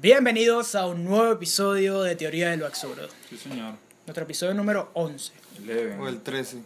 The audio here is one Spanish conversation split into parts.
Bienvenidos a un nuevo episodio de Teoría de lo Absurdo. Sí, señor. Nuestro episodio número 11. Eleven. O el 13,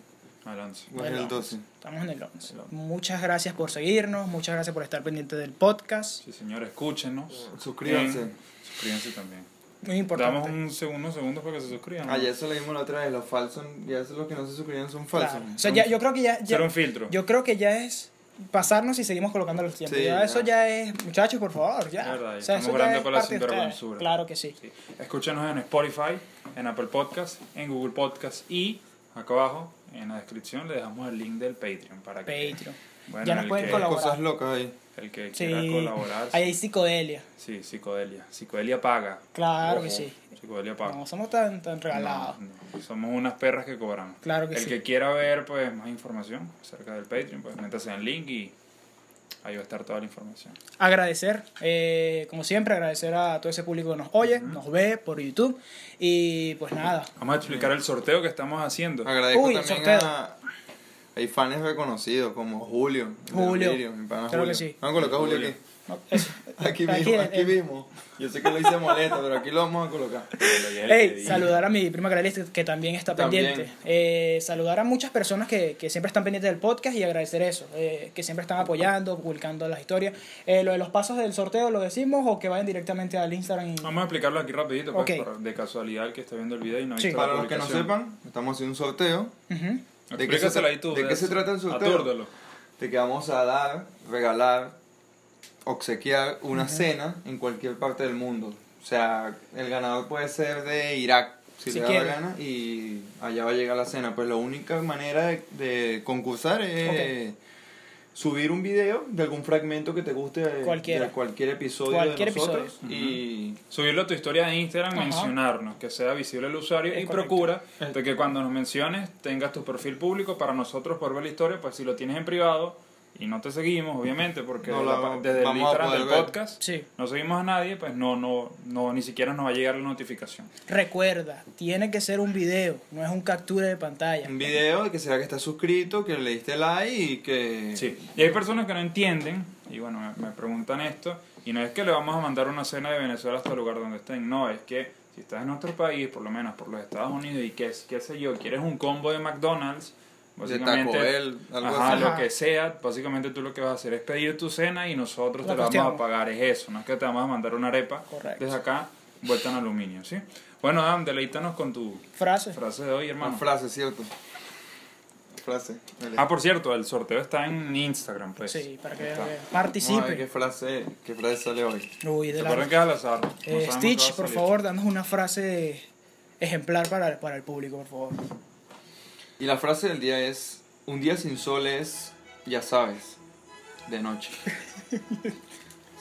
Al once. o el 12. Estamos en el 11. El 11. Muchas gracias por seguirnos, muchas gracias por estar pendiente del podcast. Sí, señor, escúchenos. Suscríbanse. En- Suscríbanse también. Muy importante. Damos un segundo, segundo para que se suscriban. ¿no? Ah, ya eso lo vimos la otra vez, los falsos, ya eso los que no se suscribían son falsos. Claro. O sea, ya, yo creo que ya, ya- un filtro. yo creo que ya es pasarnos y seguimos colocando los tiempos. Sí, ya ya. eso ya es, muchachos, por favor, ya. Es verdad, O sea, estamos eso para la sinvergüenzura. Claro que sí. Sí. Escúchenos en Spotify, en Apple Podcast, en Google Podcast y acá abajo en la descripción le dejamos el link del Patreon para que Patreon. bueno, Ya nos el pueden que- colaborar. Cosas locas ahí. El que Sí. quiera colaborar. Ahí hay psicodelia. Sí, psicodelia. Psicodelia paga. Claro Ojo, que sí. Psicodelia paga. No somos tan, tan regalados. No, no, Somos unas perras que cobramos. Claro que el sí. que quiera ver pues más información acerca del Patreon, pues métase en el link y ahí va a estar toda la información. agradecer, eh, como siempre, agradecer a todo ese público que nos oye, nos ve por YouTube. Y pues nada, Vamos a explicar el sorteo que estamos haciendo. Agradezco Uy, también sorteo. a... Hay fans reconocidos como Julio. Julio. Delirio, mi pana Claro que sí. Vamos a colocar Julio. aquí. Eso. Aquí Aquí, mismo, aquí eh, mismo. Yo sé que lo hice molesta, pero aquí lo vamos a colocar. Hey, saludar a mi prima Carelis que también está También. pendiente. Eh, saludar a muchas personas que, que siempre están pendientes del podcast y agradecer eso, eh, que siempre están apoyando, publicando las historias. Eh, lo de los pasos del sorteo lo decimos o que vayan directamente al Instagram. y- Vamos a explicarlo aquí rapidito, pues, Ok. para- de casualidad el que esté viendo el video y no Sí. visto la Para los que no sepan, estamos haciendo un sorteo. Ujú. ¿De qué se ahí tú. de qué se trata el sorteo? De que vamos a dar, regalar, obsequiar una cena en cualquier parte del mundo. O sea, el ganador puede ser de Irak, si, Si le da quiere. la gana, y allá va a llegar la cena. Pues la única manera de, de concursar es subir un video de algún fragmento que te guste de, Cualquiera. de cualquier episodio Cualquier de nosotros. episodio. Y Subirlo a tu historia de Instagram, mencionarnos, que sea visible el usuario Es y correcto. procura de que cuando nos menciones tengas tu perfil público para nosotros por ver la historia, pues si lo tienes en privado y no te seguimos, obviamente, porque No la la desde el Instagram del ver. podcast Sí. no seguimos a nadie, pues no, no, no, ni siquiera nos va a llegar la notificación. Recuerda, tiene que ser un video, no es un captura de pantalla. un video de que será que estás suscrito, que le diste like y que... Sí, y hay personas que no entienden, y bueno, me, me preguntan esto, y no es que le vamos a mandar una cena de Venezuela hasta el lugar donde estén, no, es que si estás en nuestro país, por lo menos por los Estados Unidos, y que, qué sé yo, quieres un combo de McDonald's, De básicamente, Taco Bell, algo ajá, así. lo que sea, básicamente tú lo que vas a hacer es pedir tu cena y nosotros La te la vamos a pagar, es eso, no es que te vamos a mandar una arepa Correcto. desde acá, vuelta en aluminio, ¿sí? Bueno, Adam, deleítanos con tu Frase. frase de hoy, Una hermano. frase, ¿cierto? Frase. Dale. Ah, por cierto, el sorteo está en Instagram, pues. Sí, para que ver qué participe. frase, qué frase sale hoy. Uy, de la- que es al azar. no Eh, Stitch, por favor, danos una frase ejemplar para, para el público, por favor. Y la frase del día es, un día sin sol es, ya sabes, de noche.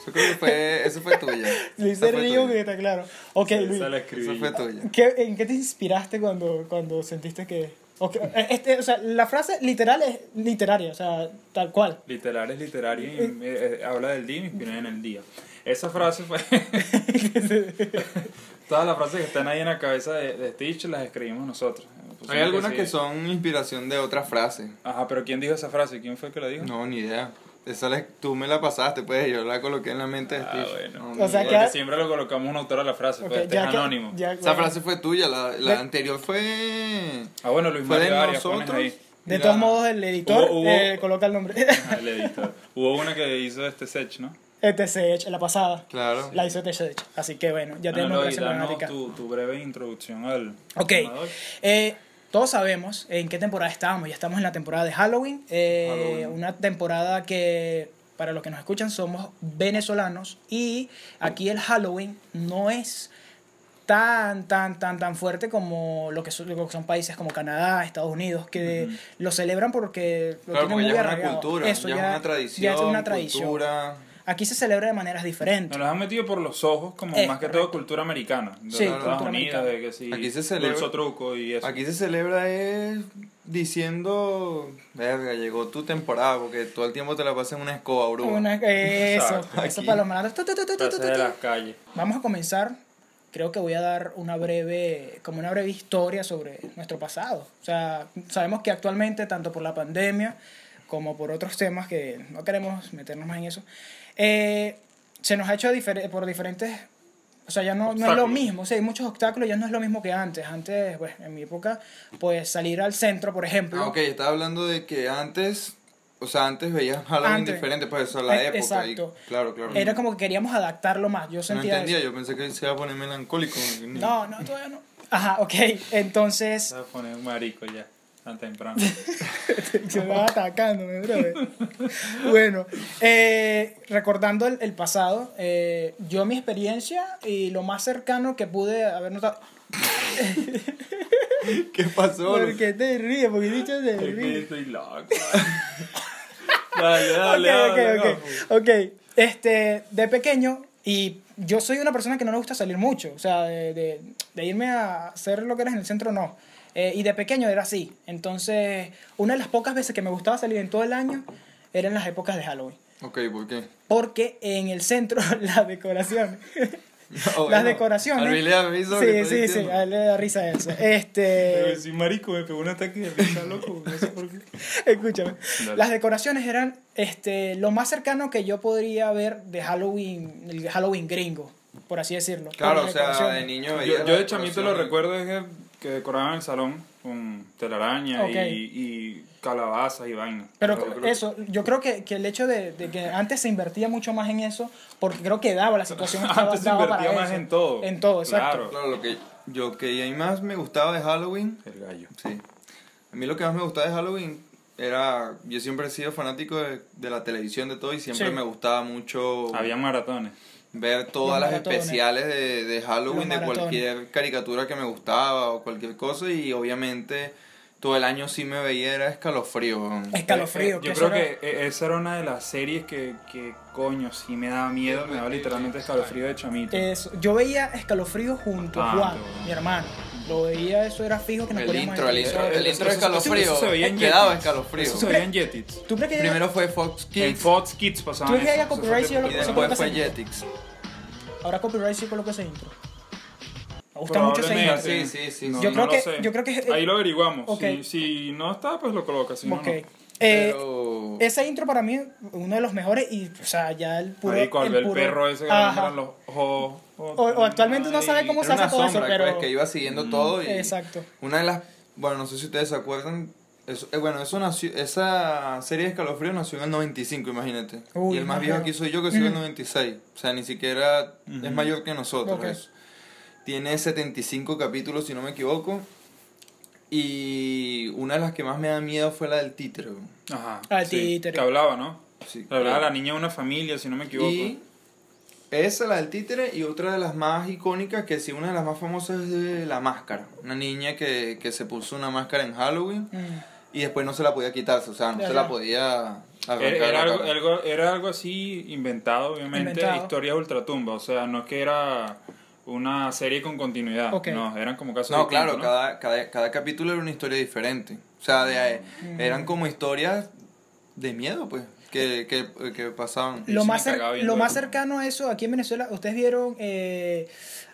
Eso creo que fue, eso fue tuya. Luis fue río que está claro. Ok, Sí, Luis, Eso fue yo. tuya. ¿qué- ¿en qué te inspiraste cuando, cuando sentiste que... ok, eh, este, o sea, la frase literal es literaria, o sea, tal cual. Literal es literaria y eh, eh, habla del día y me inspira en el día. Esa frase fue. Todas las frases que están ahí en la cabeza de, de Stitch las escribimos nosotros. Hay algunas sí. que son inspiración de otra frase. Ajá, pero ¿quién dijo esa frase? ¿Quién fue el que la dijo? No, ni idea. Esa la- tú me la pasaste, pues yo la coloqué en la mente de Ah, Steve. bueno. No, O sea, que- Porque siempre lo colocamos un autor a la frase, Ok, pues este ya es que- anónimo. ya- Esa frase fue tuya, la, anterior fue... Ah, bueno, Luis Fue de Mario Arias, nosotros. ahí. De La- todos modos, el editor Hubo- hubo- eh, coloca el nombre. Ah, el editor. Hubo una que hizo este Sech, ¿no? ETCH, la pasada. Claro. La hizo ETCH. Así que bueno, ya tenemos Bueno, danos gramática. tu, tu breve introducción al Ok. Eh, todos sabemos en qué temporada estamos. Ya estamos en la temporada de Halloween. eh, Halloween. Una temporada que, para los que nos escuchan, somos venezolanos. Y aquí el Halloween no es tan, tan, tan, tan fuerte como lo que son, lo que son países como Canadá, Estados Unidos, que lo celebran porque lo Claro, tienen porque muy ya es una cultura, Eso, ya, es una tradición, ya es una tradición. cultura. Aquí se celebra de maneras diferentes. Nos los han metido por los ojos como Es más que todo cultura americana. De Sí, cultura Unidos, americana. de que sí, Aquí se celebra- dulce truco y eso. Aquí se celebra es diciendo, verga, llegó tu temporada, porque todo el tiempo te la pasas en una escoba, bro. Una- eso, eso para los malandros. De las calles. Vamos a comenzar. Creo que voy a dar una breve, como una breve historia sobre nuestro pasado. O sea, sabemos que actualmente, tanto por la pandemia como por otros temas que no queremos meternos más en eso, eh, se nos ha hecho difer- por diferentes O sea, ya no, no es lo mismo. O sea, hay muchos obstáculos, ya no es lo mismo que antes. Antes, pues, en mi época, pues salir al centro, por ejemplo. Ah, ok, estaba hablando de que antes, o sea, antes veías Halloween diferente, pues eso, la Eh, época. exacto. Y, claro, claro. Era como que queríamos adaptarlo más. Yo no sentía entendía, eso. yo pensé que se iba a poner melancólico. No, no, todavía no. Ajá, ok. Entonces, Se va a poner un marico ya, tan temprano. se va atacándome, brother. Bueno, eh, recordando el, el pasado, eh, yo mi experiencia y lo más cercano que pude haber notado. ¿Qué pasó? ¿Por qué te ríes? Porque dicho se Es que ríe. estoy loco. dale, dale, ok, dale. ok, ok. Ok, este, de pequeño, y yo soy una persona que no le gusta salir mucho, o sea, de, de, de irme a hacer lo que eres en el centro, no. Eh, y de pequeño era así. Entonces, una de las pocas veces que me gustaba salir en todo el año era en las épocas de Halloween. Ok, ¿por qué? Porque en el centro, la decoración. No, las bueno, decoraciones. a Luis le da risa Sí, sí, sí, a él le da risa eso. Pero Este. si marico me pegó un ataque de risa, loco, no sé por qué. Escúchame. Dale. Las decoraciones eran este, lo más cercano que yo podría ver de Halloween, el Halloween gringo, por así decirlo. Claro, o sea, de niño Yo, yo de chamito lo recuerdo es que, que decoraban el salón con telaraña y, y calabazas y vainas. Pero Yo creo- eso, yo creo que, que el hecho de, de que antes se invertía mucho más en eso, porque creo que daba la situación. Antes daba- se invertía para más eso. en todo. En todo, exacto. Claro. Claro, lo que yo que a mí más me gustaba de Halloween, El gallo. sí. A mí lo que más me gustaba de Halloween era, yo siempre he sido fanático de, de la televisión, de todo, y siempre Sí. me gustaba mucho Había maratones. Ver todas las especiales de, de Halloween, de cualquier caricatura que me gustaba o cualquier cosa, y obviamente todo el año sí me veía, era escalofrío. weón. Escalofrío. Eh, que yo eso creo era- que eh, esa era una de las series que, que coño, sí me daba miedo, me daba literalmente escalofrío de chamito. Eso. Yo veía escalofrío junto a Ah, Juan, mi hermano. Lo veía, eso era fijo que nos El intro, el en intro, el Eso- intro de eso- escalofrío, eso se veía en quedaba escalofrío. Eso se veía en Jetix. ¿Tú crees que Primero fue Fox En Kids Fox Kids pasaban ¿Tú ves que eso, haya copyright si y después coloca fue? Jetix. ahora copyright sí coloca ese intro? Me gusta mucho ese intro. Sí, sí, sí, No. Yo no creo que- yo creo que- Ahí lo averiguamos. Si, si no está, pues lo colocas. Si no. Eh, Pero... ese intro para mí uno de los mejores y, o sea, ya el puro... Marico, al el ver el puro- perro ese que nombran los ojos. O- o actualmente uno sabe cómo se hace una todo eso, pero- pues, que iba siguiendo todo y Exacto. una de las bueno no sé si ustedes se acuerdan eso, eh, bueno eso nació esa serie de escalofrío nació en el 95 imagínate Uy, y el más viejo aquí soy yo que soy del Ujú. 96 o sea ni siquiera Ujú. es mayor que nosotros Ok. eso. tiene 75 capítulos si no me equivoco y una de las que más me da miedo fue la del títere. Ajá. Al sí, títere. Que hablaba, ¿no? Sí, hablaba la niña de una familia, si no me equivoco. Y esa, la del títere, y otra de las más icónicas, que sí, una de las más famosas es de la máscara. Una niña que, que se puso una máscara en Halloween Mm. y después no se la podía quitarse, o sea, no se la podía. Era, algo, cara. algo- era algo así inventado, obviamente, Inventado. historias ultratumba. O sea, no es que era una serie con continuidad. Ok. No, eran como casos No, claro, ¿no? cada, cada, cada capítulo era una historia diferente. O sea, de, Mm. eran como historias de miedo, pues, que, que, que pasaban. Lo más, cer- lo más cercano a eso aquí en Venezuela, ustedes vieron, eh,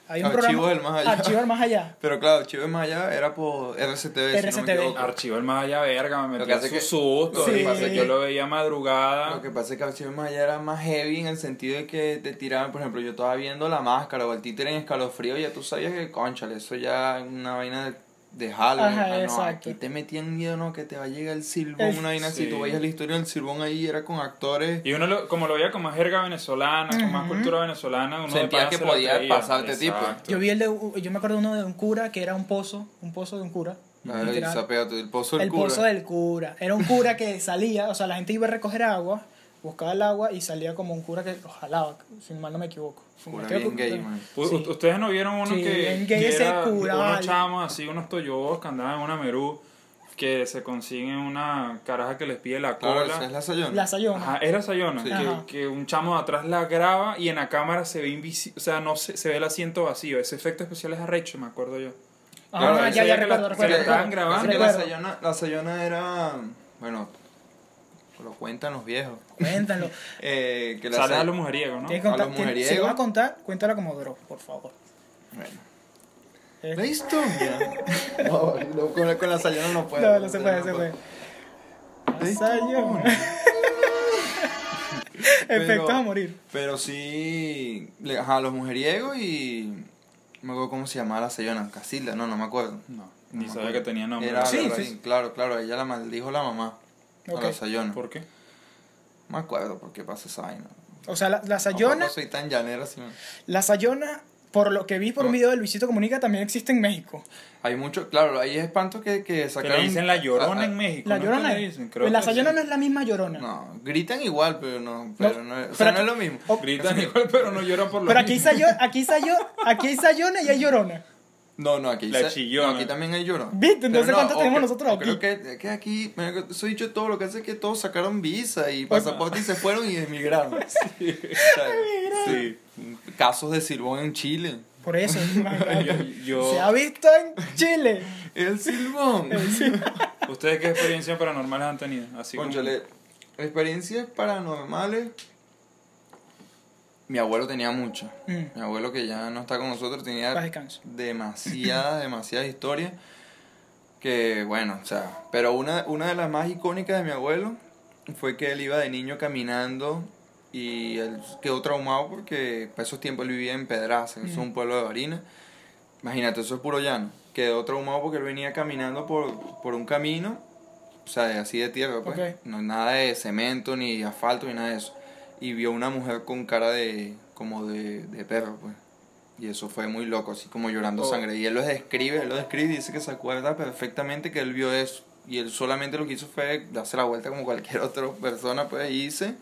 hay un Archivos programa... del Más Allá. Archivos del Más Allá. Pero claro, Chivo de Más allá era por RCTV, si no me RCTV. equivoco. Archivo el más allá, verga, me Lo metía que hace su que- susto. lo que y pasa es yo que- lo veía madrugada. Lo que pasa es que Archivo de Más allá era más heavy en el sentido de que te tiraban, por ejemplo, yo estaba viendo la máscara o el títere en escalofrío y ya tú sabías que, conchale, eso ya es una vaina de, de Halloween. Ajá, Ah, no, aquí te metían miedo, ¿no? Que te va a llegar el silbón, una vaina así. Sí. Tú veías la historia del silbón ahí era con actores. Y uno, lo- como lo veía con más jerga venezolana, con más cultura venezolana, uno pana que podía creía. pasarte tipo. Yo vi el de, yo me acuerdo uno de un cura que era un pozo, un pozo de un cura. Literal. sapéate, el pozo del el cura. pozo del cura. Era un cura que salía, o sea, la gente iba a recoger agua, buscaba el agua y salía como un cura que lo jalaba, si mal no me equivoco. Cura Me bien gay, man. Sí. Ustedes no vieron uno Sí, que, bien gay que ese era cura, unos vale. chamos así, unos toyobos que andaban en una merú que se consiguen una caraja que les pide la Claro, cola. esa es la sayona. La sayona. Ajá, era Sayona, Sí. que, que un chamo de atrás la graba y en la cámara se ve invisible, o sea, no se, se ve el asiento vacío. Ese efecto especial es arrecho, me acuerdo yo. Ah, Claro, ya, ya, que recuerdo, la- recuerdo. se la estaban grabando. La sayona, la sayona era, bueno, lo cuentan los viejos. Cuéntalo. Eh, que la Sale a lo mujeriego, ¿no? Tienes que A contar- los tienes- si mujeriegos. vas a contar, cuéntala como Dross, por favor. Bueno. Eh, ¿La historia? no, no, con, la- con la sayona no puedo. No, no se puede, se puede. La sayona. Efectos a morir. Pero sí, ajá, los mujeriegos y... No me acuerdo cómo se llamaba la sellona, Casilda, no, no me acuerdo. No, ni sabía que tenía nombre. Era Sí, sí. claro, claro, ella la maldijo la mamá. Ok. A la sayona. ¿Por qué? No me acuerdo por qué pasa esa vaina. O sea, la, la sayona, Tampoco soy tan llanera, sino... la sayona, por lo que vi por un No. video de Luisito Comunica, también existe en México. Hay mucho, claro, hay espantos que, que Que sacaron... le dicen la llorona Ah, en México. La ¿no? ¿Qué llorona. le dicen? Creo la que sayona sí. no es la misma llorona. No, gritan igual, pero no, pero no, o sea, pero- no es lo mismo. Oh, Gritan igual, pero no lloran por lo Pero aquí mismo. sayo- aquí, sayo- aquí hay sayona y hay llorona. No, no, aquí, La se- chillona. no, aquí también hay llorona. ¿Viste? Entonces, ¿cuántos o tenemos nosotros o aquí? Creo que, que aquí, he dicho todo, lo que hace es que todos sacaron visa y pasaporte y se fueron y emigraron. Sea, Sí. Casos de Silbón en Chile. Por eso. Yo, yo- Se ha visto en Chile. El Silbón. ¿Ustedes qué experiencias paranormales han tenido? Así como- Cónchale, experiencias paranormales. Mi abuelo tenía muchas. Mm. Mi abuelo que ya no está con nosotros tenía demasiadas, demasiadas historias. Que bueno, o sea, pero una, una de las más icónicas de mi abuelo fue que él iba de niño caminando y él quedó traumado porque para esos tiempos él vivía en Pedraza, que es un pueblo de Barina. Imagínate, eso es puro llano. Quedó traumado porque él venía caminando por, por un camino, o sea, así de tierra, pues. Ok. No nada de cemento, ni asfalto, ni nada de eso. Y vio una mujer con cara de, como de, de perro, pues. Y eso fue muy loco, así como llorando Oh. sangre. Y él lo describe, él lo describe y dice que se acuerda perfectamente que él vio eso. Y él solamente lo que hizo fue darse la vuelta como cualquier otra persona, pues, y irse.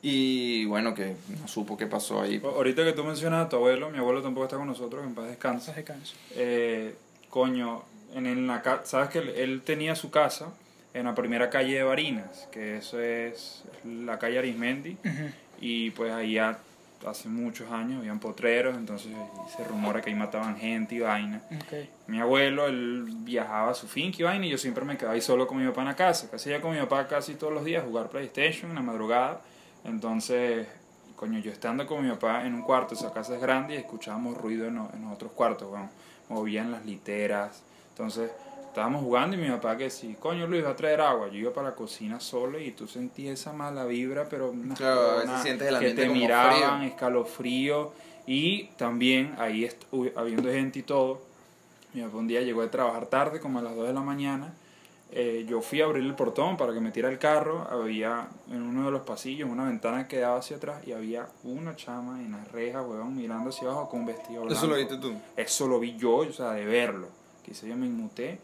Y bueno, que no supo qué pasó ahí. pues. Ahorita que tú mencionas a tu abuelo, mi abuelo tampoco está con nosotros, en paz descanse. Paz descanse. Eh, coño, en, en la sabes que él, él tenía su casa en la primera calle de Barinas, que eso es la calle Arismendi, Ujú. y pues ahí ha- hace muchos años habían potreros, entonces se rumora que ahí mataban gente y vaina. Ok. Mi abuelo, él viajaba a su finca y vaina, y yo siempre me quedaba ahí solo con mi papá en la casa. Casi ya con mi papá casi todos los días, jugar PlayStation en la madrugada. Entonces, coño, yo estando con mi papá en un cuarto, esa casa es grande, y escuchábamos ruido en, en los otros cuartos, weón. Movían las literas. Entonces, estábamos jugando y mi papá que sí, coño Luis, va a traer agua. Yo iba para la cocina solo y tú sentías esa mala vibra, pero una Claro, a veces jodona, sientes el que te como miraban, frío. escalofrío. Y también ahí habiendo gente y todo, mi papá un día llegó de trabajar tarde, como a las 2 de la mañana. Eh, yo fui a abrir el portón para que metiera el carro. Había en uno de los pasillos una ventana que daba hacia atrás y había una chama en la reja, huevón, mirando hacia abajo con un vestido blanco. Eso lo viste tú. Eso lo vi yo, o sea, de verlo. Quizá yo me inmuté,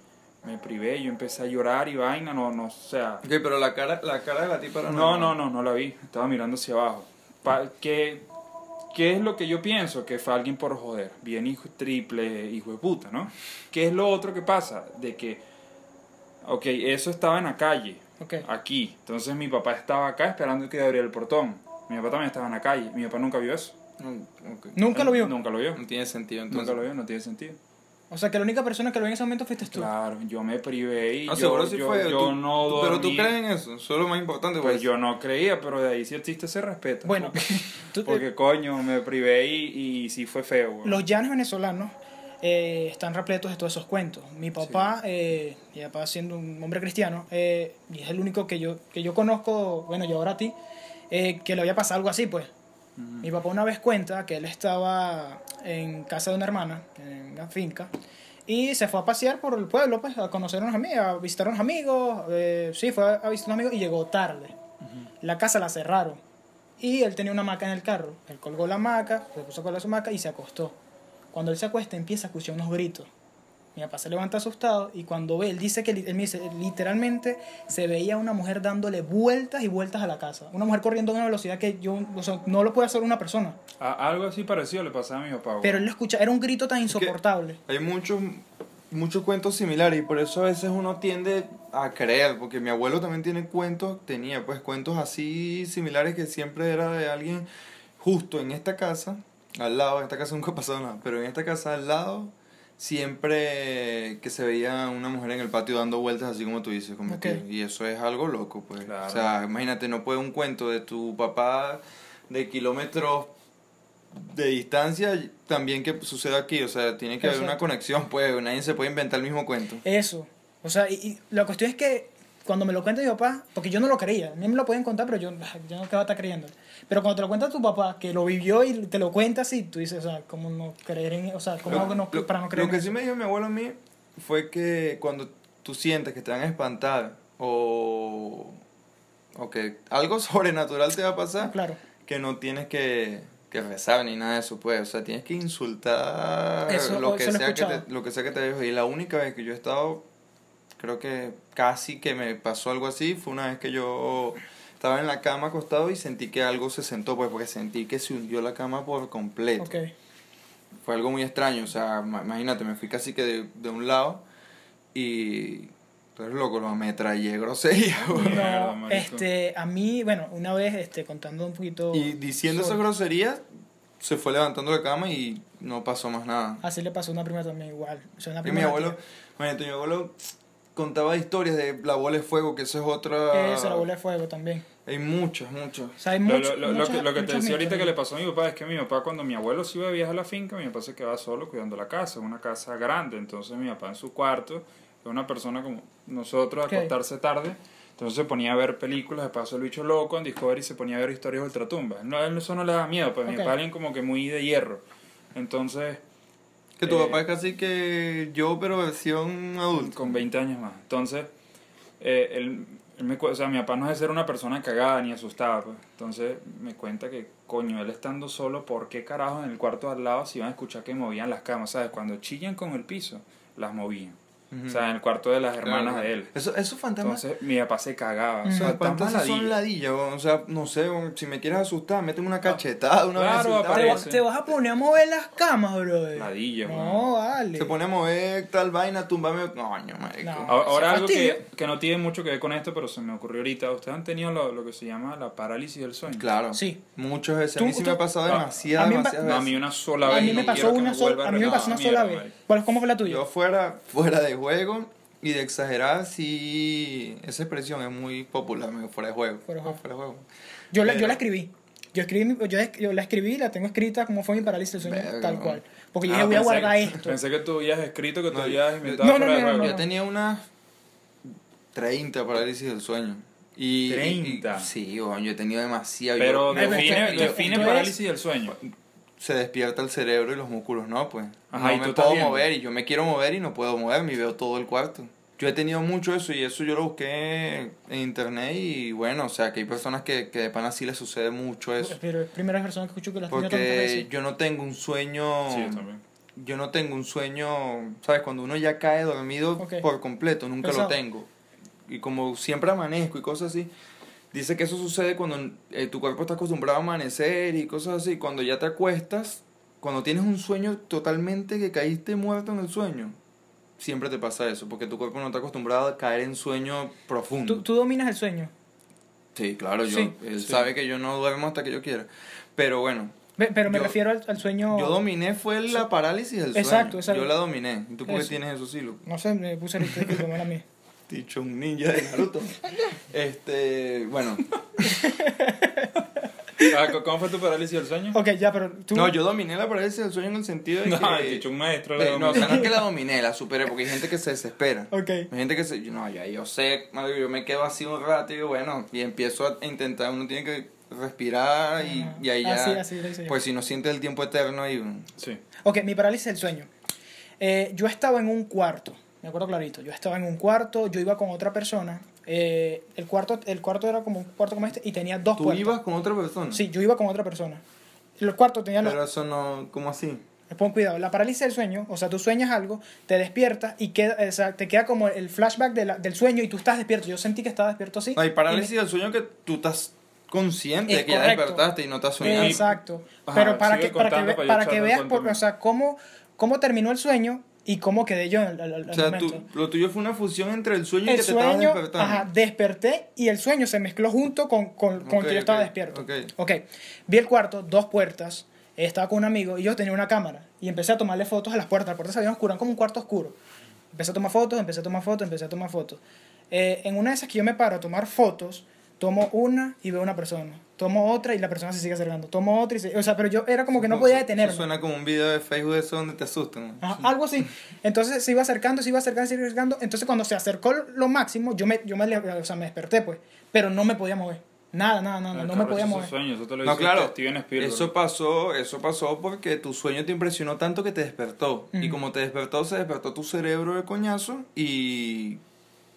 me privé, yo empecé a llorar y vaina, no, no, o sea... Ok, pero la cara, la cara de la tipa era No, normal. no, no, no la vi. Estaba mirando hacia abajo. Pa- ¿qué, ¿Qué es lo que yo pienso? Que fue alguien por joder. Bien hijo triple, hijo de puta, ¿no? ¿Qué es lo otro que pasa? De que, ok, eso estaba en la calle, aquí. Entonces mi papá estaba acá esperando que abriera el portón. Mi papá también estaba en la calle. Mi papá nunca vio eso. Nunca lo vio. Nunca lo vio. No tiene sentido Nunca entonces. lo vio, no tiene sentido. O sea, que la única persona que lo vio en ese momento fuiste tú. Claro, yo me privé y No, yo, seguro sí yo, fue. yo tú- no tú- Pero tú dormí. crees en eso. Eso es lo más importante. Pues pues. yo no creía, pero de ahí sí existe ese respeto. Bueno, tú- Porque coño, me privé y, y sí fue feo. güey. los llanos venezolanos eh, están repletos de todos esos cuentos. Mi papá, eh, mi papá siendo un hombre cristiano, eh, y es el único que yo, que yo conozco, bueno, y ahora a ti, eh, que le había pasado algo así, pues. Mi papá una vez cuenta que él estaba en casa de una hermana, en una finca, y se fue a pasear por el pueblo, pues, a conocer a unos amigos, a visitar a unos amigos, eh, sí, fue a visitar a unos amigos y llegó tarde. La casa la cerraron. Y él tenía una hamaca en el carro. Él colgó la hamaca, se puso a colgar su hamaca y se acostó. Cuando él se acuesta empieza a escuchar unos gritos. Mi papá se levanta asustado y cuando ve, él dice que él me dice, literalmente se veía una mujer dándole vueltas y vueltas a la casa. Una mujer corriendo a una velocidad que yo, o sea, no lo puede hacer una persona. A- algo así parecido le pasaba a mi papá. güey. Pero él lo escucha, era un grito tan insoportable. Hay muchos, muchos cuentos similares y por eso a veces uno tiende a creer, porque mi abuelo también tiene cuentos, tenía pues cuentos así similares que siempre era de alguien justo en esta casa, al lado, en esta casa nunca ha pasado nada, pero en esta casa al lado siempre que se veía una mujer en el patio dando vueltas así como tú dices, como que- y eso es algo loco pues. Claro. O sea, imagínate, no puede un cuento de tu papá de kilómetros de distancia también que suceda aquí, o sea, tiene que haber una conexión, pues nadie se puede inventar el mismo cuento. Eso. O sea, y, y la cuestión es que cuando me lo cuenta mi papá, porque yo no lo creía, a mí me lo pueden contar, pero yo, yo no estaba creyendo. Pero cuando te lo cuenta tu papá, que lo vivió y te lo cuenta así, tú dices, o sea, ¿cómo no creer en O sea, ¿cómo Lo- hago no- lo- para no creer Lo que en sí eso? me dijo mi abuelo a mí fue que cuando tú sientes que te van a espantar o, o que algo sobrenatural te va a pasar, Claro. que no tienes que, que rezar ni nada de eso, pues. O sea, tienes que insultar Eso- lo, que eso lo he sea que te, lo que sea que te dijo. Y la única vez que yo he estado, creo que casi que me pasó algo así, fue una vez que yo estaba en la cama acostado y sentí que algo se sentó, pues, porque sentí que se hundió la cama por completo Ok. fue algo muy extraño, o sea, ma- imagínate, me fui casi que de, de un lado y eres loco, lo ametrallé grosería, No, este, a mí, bueno, una vez, este, contando un poquito... Y diciendo esas groserías, se fue levantando la cama y no pasó más nada. Así le pasó a una prima también igual. O sea, una Y mi abuelo, imagínate, mi abuelo contaba historias de la bola de fuego, que eso es otra... Eso, la bola de fuego también. Hay muchas, muchas. O sea, hay Lo, mucho- lo- lo- lo muchas- que, lo que te muchos decía ahorita que le pasó a mi papá es que mi papá cuando mi abuelo se iba de viaje a la finca, mi papá se quedaba solo cuidando la casa, una casa grande, entonces mi papá en su cuarto, es una persona como nosotros, a acostarse tarde, entonces se ponía a ver películas, de paso el bicho loco en Discovery se ponía a ver historias de ultratumba. No, a él eso no le da miedo, pues mi papá alguien como que muy de hierro. Entonces, Que tu Eh, papá es casi que yo, pero versión adulta. con 20 años más. Entonces, eh, él, él me, o sea, mi papá no es de ser una persona cagada ni asustada, pues. Entonces, me cuenta que, coño, él estando solo, ¿por qué carajo en el cuarto de al lado se iban a escuchar que movían las camas? ¿Sabes? Cuando chillan con el piso, las movían. O sea, en el cuarto de las hermanas Claro. de él. Eso, esos fantasmas... Entonces, mi papá se cagaba. O sea, Los fantasmas son ladillas, o sea, no sé, si me quieres asustar, méteme una cachetada, una Claro. ¿Te, va- Parece. te vas a poner a mover las camas, bro. Ladilla, No, vale. Se pone a mover tal vaina, tumbame. Coño, marico. No. Ahora, algo que, que no tiene mucho que ver con esto, pero se me ocurrió ahorita. Ustedes han tenido lo, lo que se llama la parálisis del sueño. Claro. Sí. Muchas veces. A Tú- mí sí tú- me ha pasado Ah, demasiadas, a mí me- demasiadas No, a veces. mí una sola A vez. mí y me no pasó quiero que una sola, vuelva a mí me no, pasó una sola vez. ¿Cuál, ¿Cómo fue la tuya? Yo fuera, fuera de juego y de exagerar, sí. Esa expresión es muy popular, me digo, fuera de juego. Fuera de juego. Fuera de juego. Yo la, yo la escribí. Yo, escribí, mi- yo, yo la escribí, la tengo escrita como fue mi parálisis del sueño, Verga, tal no. cual. Porque yo Ah, dije, voy a guardar esto. Pensé que tú habías escrito que tú No, habías inventado no, no, fuera de no, no, juego. no. Yo tenía unas 30 parálisis del sueño. Y, 30. y- sí, yo he tenido demasiado. Pero define, define parálisis del sueño. Se despierta el cerebro y los músculos no, pues. Ajá, y no tú me puedo viendo. mover y yo me quiero mover y no puedo moverme y veo todo el cuarto. Yo he tenido mucho eso y eso yo lo busqué en internet y bueno, o sea, que hay personas que, que de pana sí les sucede mucho eso. Pero es primera persona que escucho que la tenía tantas Porque yo no tengo un sueño... Sí, yo también. yo no tengo un sueño, ¿sabes? Cuando uno ya cae dormido por completo, nunca lo tengo. Y como siempre amanezco y cosas así, dice que eso sucede cuando eh, tu cuerpo está acostumbrado a amanecer y cosas así. Cuando ya te acuestas, cuando tienes un sueño totalmente que caíste muerto en el sueño, siempre te pasa eso, porque tu cuerpo no está acostumbrado a caer en sueño profundo. ¿Tú, tú dominas el sueño. Sí, claro, yo, Sí. él Sí. sabe que yo no duermo hasta que yo quiera. Pero bueno, Pero me Yo- refiero al, al sueño... yo dominé fue la parálisis del sueño. Exacto, exacto. Yo la dominé. ¿Y tú por qué tienes eso, sí, loco? No sé, me puse ahorita que era mí. Dicho un ninja de Naruto. este, bueno. Ah, ¿Cómo fue tu parálisis del sueño? Ok, ya, pero tú... No, yo dominé la parálisis del sueño en el sentido de No, que... he dicho un maestro. le no, o sea, no es que la dominé, la superé, porque hay gente que se desespera. Ok. Hay gente que se... No, ya yo sé, madre, yo me quedo así un rato y bueno, y empiezo a intentar, uno tiene que respirar y, ahí ya... Así, así lo hice yo. Pues si no siente el tiempo eterno y... Sí. Ok, mi parálisis del sueño. Eh, yo estaba en un cuarto, me acuerdo clarito. Yo estaba en un cuarto, yo iba con otra persona. eh, el, cuarto, el cuarto era como un cuarto como este y tenía dos ¿Tú puertas. ibas con otra persona? Sí, yo iba con otra persona. Los cuartos tenían los... Pero eso no... ¿Cómo así? Pon cuidado, la parálisis del sueño, o sea, tú sueñas algo, te despiertas y queda, o sea, te queda como el flashback de la- del sueño y tú estás despierto. Yo sentí que estaba despierto así. No, hay parálisis me- del sueño que tú estás consciente Es de que ya correcto. despertaste y no estás soñando. Exacto. Ajá, Pero para que, para que, para que veas, por- o sea, cómo, cómo terminó el sueño y cómo quedé yo al, al- O sea, momento. lo tuyo fue una fusión entre el sueño y que te estabas sueño, despertando. ajá, desperté y el sueño se mezcló junto con, con, que yo estaba despierto. ok. ok, vi el cuarto, dos puertas, estaba con un amigo y yo tenía una cámara y empecé a tomarle fotos a las puertas. Las puertas se habían oscuras, eran como un cuarto oscuro. Empecé a tomar fotos, empecé a tomar fotos, empecé a tomar fotos. Eh, en una de esas que yo me paro a tomar fotos, tomo una y veo una persona. Tomo otra y la persona se sigue acercando. Tomo otra y se... O sea, pero yo era como que no podía Eso detenerme. suena como un video de Facebook de eso donde te asustan. Ajá, algo así. Entonces se iba acercando, se iba acercando, se iba acercando. Entonces cuando se acercó lo máximo, yo me, yo me, le- o sea, me desperté, pues. Pero no me podía mover. Nada, nada, nada. No, me podía Eso mover. es sueño, eso te lo No, claro. Steven Spielberg. Eso pasó, eso pasó porque tu sueño te impresionó tanto que te despertó. Y Ujú. como te despertó, se despertó tu cerebro de coñazo y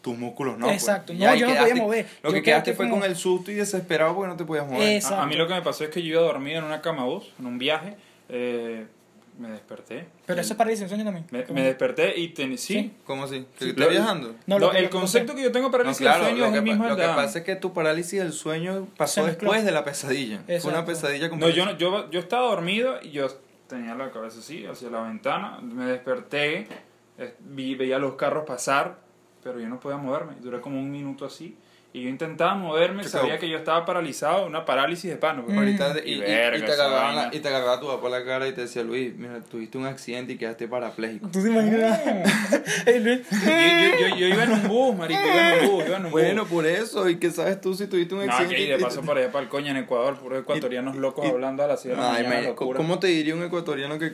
tus músculos no. pues. Exacto. Y No, ahí yo no podía mover. Lo Yo que quedaste fue como- con el susto y desesperado porque no te podías mover. Es- A, a mí Exacto. lo que me pasó es que yo iba dormido en una cama bus, en un viaje, eh, me desperté. Pero eso es parálisis de sueño también. Me, Como- me desperté y ten- sí. Sí. ¿Cómo así? ¿Que Sí, estás lo- viajando? No, Lo- lo que- el concepto que yo tengo para No, claro, sueño lo es que, el mismo lo que pasa es que tu parálisis del sueño pasó después de la pesadilla. Fue una Exacto. pesadilla No, completa. yo, no- yo, yo estaba dormido y yo tenía la cabeza así, hacia la ventana. Me desperté, vi, veía los carros pasar, pero yo no podía moverme. Duré como un minuto así. Y yo intentaba moverme, sabía que yo estaba paralizado, una parálisis de pano. Ahorita te- Y y, y- verga, y te esa agarraban la- y te agarraba tu papá la cara y te decía, Luis, mira, tuviste un accidente y quedaste parapléjico. ¿Tú te imaginas? Luis. Yo, yo- yo- yo iba en un bus, marico, iba en un bus, iba en un Bueno, bus. por eso, ¿y qué sabes tú si tuviste un No, accidente? que y de paso por allá para el coño en Ecuador, puros ecuatorianos locos y- hablando a la ciudad de la Ay, mañana, locura. ¿Cómo te diría un ecuatoriano que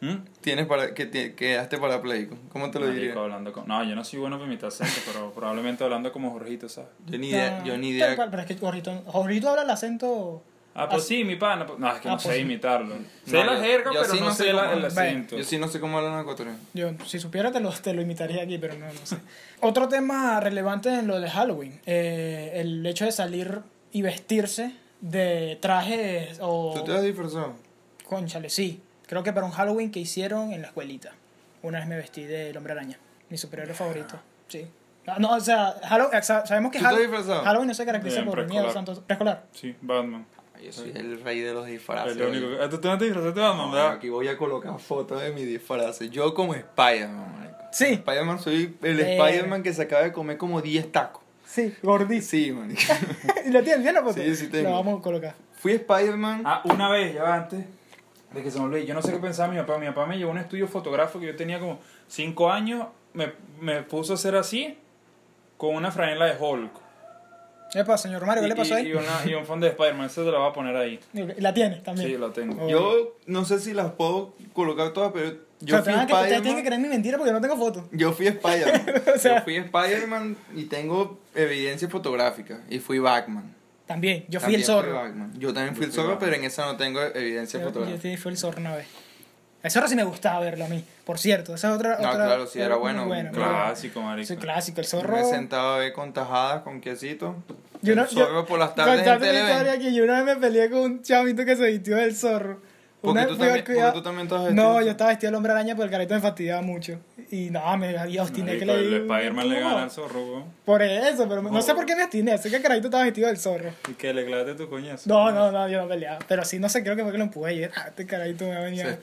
¿Mm? tienes para que te, quedaste parapléjico? ¿Cómo te lo Marico, diría? hablando con... No, yo no soy bueno para imitar acento, pero probablemente hablando como Jorgito, ¿sabes? Yo ni idea, No, yo ni idea. cual, pero es que Jorrito, Jorrito habla el acento. Ah, pues Así. sí, mi pana. pues- No, es que Ah, no pues sé sí. imitarlo. Sé No, la jerga, yo pero sí no, sé la- el acento. Yo sí no sé cómo hablan ecuatoriano. Yo, si supiera, te lo, te lo imitaría aquí, pero no, no sé. Otro tema relevante en lo de Halloween: eh, el hecho de salir y vestirse de trajes o. ¿Tú te has disfrazado? Conchale, sí. Creo que para un Halloween que hicieron en la escuelita. Una vez me vestí del hombre araña. Mi superhéroe favorito. Sí. No, no, o sea, Halloween, sa- sabemos que ¿Tú te has Halloween? Halloween no se caracteriza En por el miedo santo. ¿Preescolar? Sí, Batman. Yo soy el rey de los disfraces. Es lo único que- Ah, ¿Tú tú no te disfrazaste de Batman, No, verdad? aquí voy a colocar fotos de mi disfraces. Yo como Spider-Man. Sí. Spider-Man soy el Eh. Spider-Man que se acaba de comer como 10 tacos. Sí, gordísimo. Sí. ¿Y lo tienes? ¿Tienes la foto? Sí, sí tengo. Lo vamos a colocar. Fui Spider-Man. Ah, una vez, ya antes de que se me olvide. Yo no sé qué pensaba mi papá. Mi papá me llevó a un estudio fotográfico que yo tenía como 5 años. Me, me puso a hacer así con una franela de Hulk. Epa, señor Mario, ¿qué le Y- pasó y, ahí? Y, una- y un fondo de Spider-Man. Eso te lo voy a poner ahí. La tienes también. Sí, lo tengo. Oh. Yo no sé si las puedo colocar todas, pero yo o sea, fui ustedes tienen que Spider-Man. creer mi mentira porque no tengo foto. Yo fui Spider-Man. O sea- Yo fui Spider-Man y tengo evidencia fotográfica. Y fui Batman. También, yo fui También el zorro. Batman. Yo también Yo fui el fui zorro, Batman. pero en esa no tengo evidencia Yo, yo fotográfica. sí fui el zorro una vez. El zorro sí me gustaba verlo a mí, por cierto. Esa es otra. No, otra- claro, sí, era bueno, bueno. Clásico, marico. Sí, clásico. El Yo zorro. Me he sentado a ver con tajadas, con quesito. Yo no- El zorro yo- por las tardes en que yo una vez me peleé con un chavito que se vistió del zorro. Porque Una tú vez fui a también- cuidar- porque tú también estabas vestido No, yo estaba vestido del hombre araña, pero el carrito me fastidiaba mucho. Y no, me había obstiné que le el di- Spider-Man le gana al zorro, weón. Por eso, pero no No. sé por qué me obstiné. Sé que el carajito estaba vestido del zorro. Y que le clavaste tu coñazo. No, no, no, yo no peleaba. Pero sí, no sé, creo que fue que lo empujé y dije, ah, este carajito me va a venir.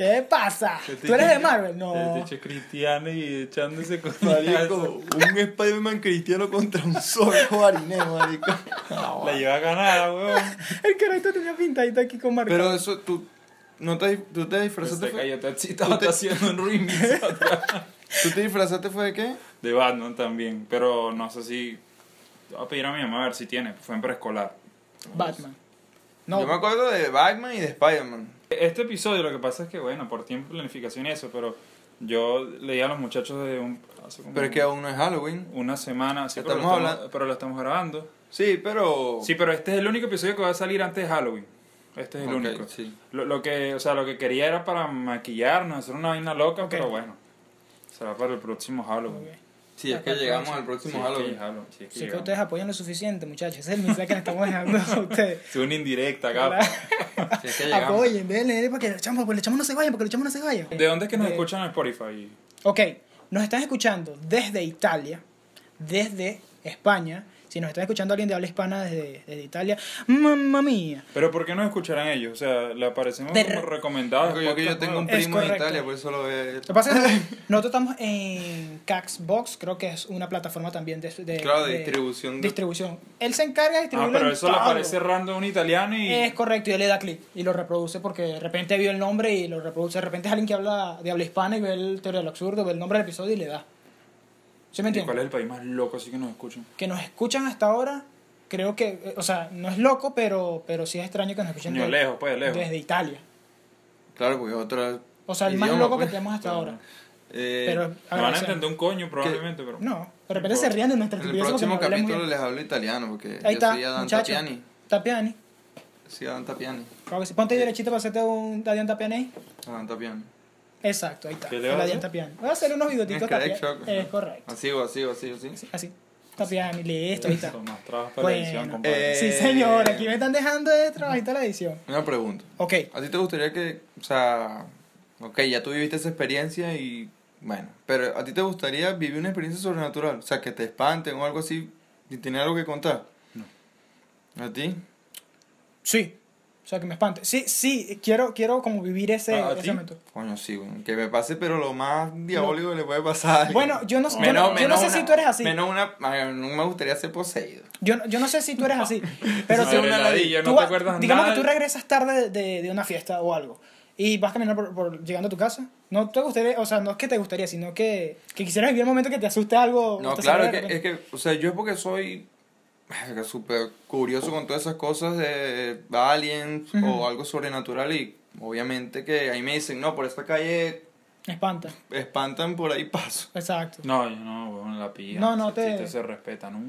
¿Qué pasa? ¿Tú eres de Marvel? No. Este hecho cristiano y echándose con Marico, un Spider-Man cristiano contra un zorro harinero, marico. La lleva a ganar, weón. El carajito tenía pintadito aquí con marca. Pero eso, tú, no te, tú te disfrazaste Se fue, cayó Tachita, está haciendo un remix. ¿Tú te disfrazaste fue de qué? De Batman también, pero no sé si... Voy a pedir a mi mamá a ver si tiene, fue en preescolar. Batman. Yo me No, acuerdo de Batman y de Spider-Man. Este episodio lo que pasa es que, bueno, por tiempo, planificación y eso, pero yo leía a los muchachos de un... hace como Pero es que aún no es Halloween. Una semana, sí, pero, Estamos lo estamos, hablando- pero lo estamos grabando. Sí, pero... Sí, pero este es el único episodio que va a salir antes de Halloween. Este es el único. sí. Lo, lo que, o sea, lo que quería era para maquillarnos, hacer una vaina loca, pero bueno. Será para el próximo Halloween. Sí, es que llegamos al próximo Sí, es que Halloween. Halloween, sí, es que Sí que ustedes apoyan lo suficiente, muchachos. Ese es el mensaje que le estamos dejando a ustedes. Es una indirecta acá. Sí, es que llegamos. Apoyen, denle, para que el chamo, porque el chamo no se vaya, porque el chamo no se vaya. ¿De dónde es que nos escuchan en Spotify? Ok, nos están escuchando desde Italia, desde España. Si nos están escuchando alguien de habla hispana desde, desde Italia, mamma mía. Pero ¿por qué nos escucharán ellos? O sea, le aparecemos De como re- recomendados. Yo, que yo tengo un primo en. Italia, por eso lo ve. Lo que pasa es que nosotros estamos en Caxbox, creo que es una plataforma también de, de, Claro, de distribución de- distribución. Él se encarga de Ah, distribuirlo. pero eso le aparece random un italiano y... Es correcto, y él le da clic y lo reproduce porque de repente vio el nombre y lo reproduce. De repente es alguien que habla de habla hispana y ve el teoría del absurdo, ve el nombre del episodio y le da. ¿Sí me ¿Y entiendes? cuál es el país más loco así que nos escuchan? Que nos escuchan hasta ahora, creo que, eh, o sea, no es loco, pero, pero sí es extraño que nos escuchen Coño, de- lejos, pues, lejos. desde Italia. Claro, porque otro. O sea, el más idioma, loco que pues. tenemos hasta ahora. Eh, Pero, van a entender un coño probablemente, pero... No, de repente se rían de nuestra en el próximo capítulo bien. les hablo italiano, porque Ahí yo está, soy Adán muchacho. Tapiani. Tapiani. Sí, Adán Tapiani. Claro que sí. Ponte ahí derechito para hacerte un Dadian Tapiani. Adán Tapiani. Exacto, ahí está. ¿Qué le vas a hacer? Voy a hacer unos bigoticos Es correcto, Tapiani. choco. Es correcto. Así o así o así o así. Sí, Así. Tapiani, listo, ahí está. Más trabajos para Bueno. la edición, compadre. Eh, Sí, señor, aquí me están dejando de trabajito la edición. Una pregunta. Ok, ¿A ti te gustaría que, o sea, ok, ya tú viviste esa experiencia y, bueno, pero a ti te gustaría vivir una experiencia sobrenatural? O sea, que te espanten o algo así y tener algo que contar. No. ¿A ti? sí. O sea, que me espante. Sí, sí, quiero, quiero como vivir ese, ¿A ese ti? momento. Coño, sí, güey, que me pase, pero lo más diabólico que le puede pasar. Bueno, yo no, yo Menos- no, yo no menos sé una- si tú eres así. Menos una, no me gustaría ser poseído. Yo, no- yo no sé si tú eres así. Pero si una ladilla, no te acuerdas digamos nada. que tú regresas tarde de, de una fiesta o algo y vas caminando por, por- llegando a tu casa. No te gustaría, o sea, no es que te gustaría, sino que, que quisieras vivir el momento que te asuste algo. No, claro, es de que, es que, o sea, yo es porque soy súper curioso con todas esas cosas de aliens o algo sobrenatural y obviamente que ahí me dicen, no, por esta calle espanta. espantan, por ahí paso. Exacto. No, yo no, weón, la pilla. No, no Si te- te se respeta, no.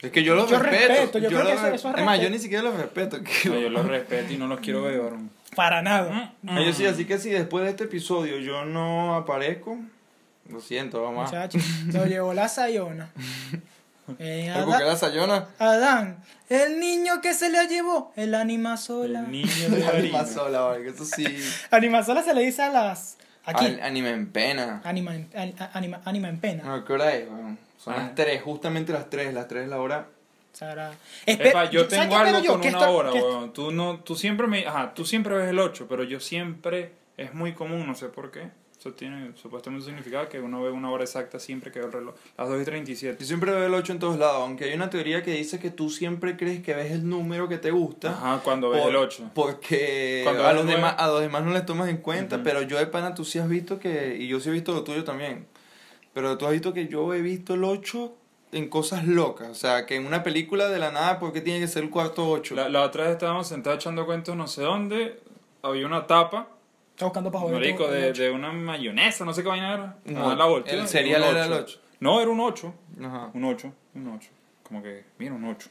Es que yo los Yo respeto. respeto, yo creo que eso- re- eso es Es más, yo ni siquiera los respeto. que- No, yo los respeto y no los quiero ver. weón. Para nada. Mm. Ah, yo sí, así que si después de este episodio yo no aparezco, lo siento, mamá. Muchachos, lo llevó la sayona. Eh, ¿Pero por qué Adán, la sayona? Adán, el niño que se le llevó, el anima sola. El niño de Anima sola, vale, que eso sí. Anima sola se le dice a las. Aquí. Al- anime en pena. Anima, en- an- anima, anima en pena. No, ¿qué hora es? weón? Son Ah. las 3, justamente las 3, las 3 es la hora. Sagrada. Epa, yo ¿sabes tengo algo yo? con una esto- hora, weón. Tú, no, tú siempre me... Ajá, tú siempre ves el 8, pero yo siempre... Es muy común, no sé por qué. Eso tiene supuestamente un significado que uno ve una hora exacta siempre que ve el reloj. Las 2 y 37. Yo siempre veo el 8 en todos lados, aunque hay una teoría que dice que tú siempre crees que ves el número que te gusta. Ajá, cuando ves por- el 8. Porque a los, demás, a los demás no les tomas en cuenta, pero yo de pana tú sí has visto que, y yo sí he visto lo tuyo también, pero tú has visto que yo he visto el 8 en cosas locas, o sea, que en una película de la nada, ¿por qué tiene que ser el cuarto 8? La, la otra vez estábamos sentados echando cuentos no sé dónde. Había una tapa, Está buscando para joder. marico, de, ocho. de una mayonesa, no sé qué vaina era. No, Ajá, la volteó, el cereal era el ocho. 8. No, era un 8. Ajá. Un 8, un 8. Como que, mira, un 8.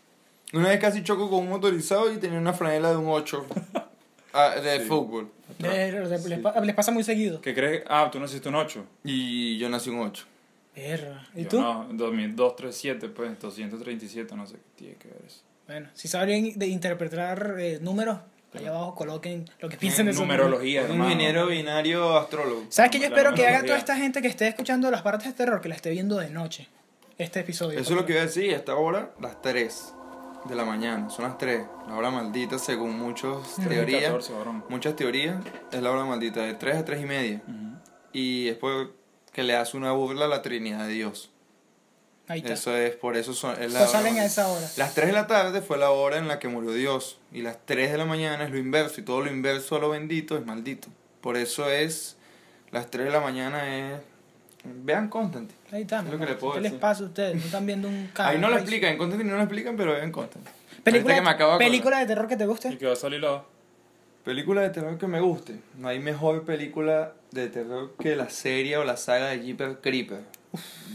Una vez casi choco con un motorizado y tenía una franela de un 8 ah, de Sí. fútbol. De- de- les, pa- les pasa muy seguido. ¿Qué crees? Ah, tú naciste un 8. Y yo nací un 8. Perra. ¿Y Yo tú? No, 2237, pues, 237, no sé qué tiene que ver eso. Bueno, si saben de interpretar eh, números, allá abajo coloquen lo que piensen de. Numerología, Un ingeniero binario astrólogo. ¿Sabes qué yo espero que haga toda esta gente que esté escuchando las partes de terror, que la esté viendo de noche? Este episodio. Eso es lo que iba a decir, esta hora, las 3 de la mañana, son las 3, la hora maldita según muchas teorías, 14, varón. muchas teorías, es la hora maldita, de 3 a 3 y media. Y después que le hace una burla a la Trinidad de Dios. Ahí está. Eso es, por eso son... es la Pues salen a esa hora. Las 3 de la tarde fue la hora en la que murió Dios. Y las 3 de la mañana es lo inverso. Y todo lo inverso a lo bendito es maldito. Por eso es. Las 3 de la mañana es. Vean Constantine. Ahí está. Es lo que le puedo ¿Qué les decir. pasa a ustedes? No están viendo un Ahí no lo explican. En Constantine no lo explican, pero vean Constantine. ¿Película, que me acabo. ¿Película de terror que te ¿Y guste? qué va a salir la Película de terror que me guste. No hay mejor película de terror que la serie o la saga de Jeepers Creeper.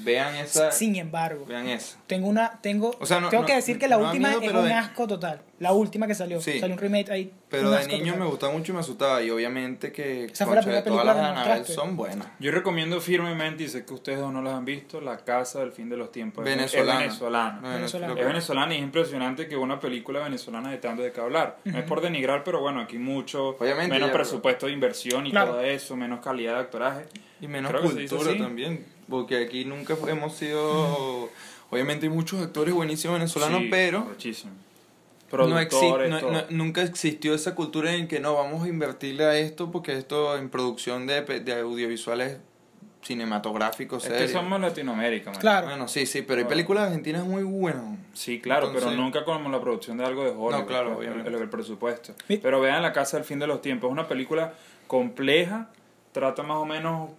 Vean esa. Sin embargo, Vean esa. tengo una, tengo, O sea, no- tengo no- que decir que la no última miedo, es pero un de- asco total. La última que salió, Sí. salió un remake ahí. Pero de niño total. me gustaba mucho y me asustaba. Y obviamente que. Esa fue la primera de todas película las de mostraste. son buenas. Yo recomiendo firmemente, y sé que ustedes dos no las han visto, La Casa del Fin de los Tiempos. Venezolana. Es venezolana. No, Venezolana. Es venezolana y es impresionante que una película venezolana esté dando de qué hablar. No es por denigrar, pero bueno, aquí mucho Obviamente, menos ya, presupuesto de inversión y Claro. todo eso, menos calidad de actoraje. Y menos Creo cultura también. Porque aquí nunca hemos sido. Obviamente hay muchos actores buenísimos venezolanos, Sí, pero. muchísimo. No exi- no- no- nunca existió esa cultura en que no vamos a invertirle a esto porque esto en producción de, de audiovisuales cinematográficos es que serios. somos Latinoamérica, man. Claro. Bueno, sí, sí, pero hay películas argentinas muy buenas. Sí, claro, pero nunca como la producción de algo de Hollywood. No, claro, pues, obviamente. El, el presupuesto. Sí. Pero vean La Casa del Fin de los Tiempos. Es una película compleja, trata más o menos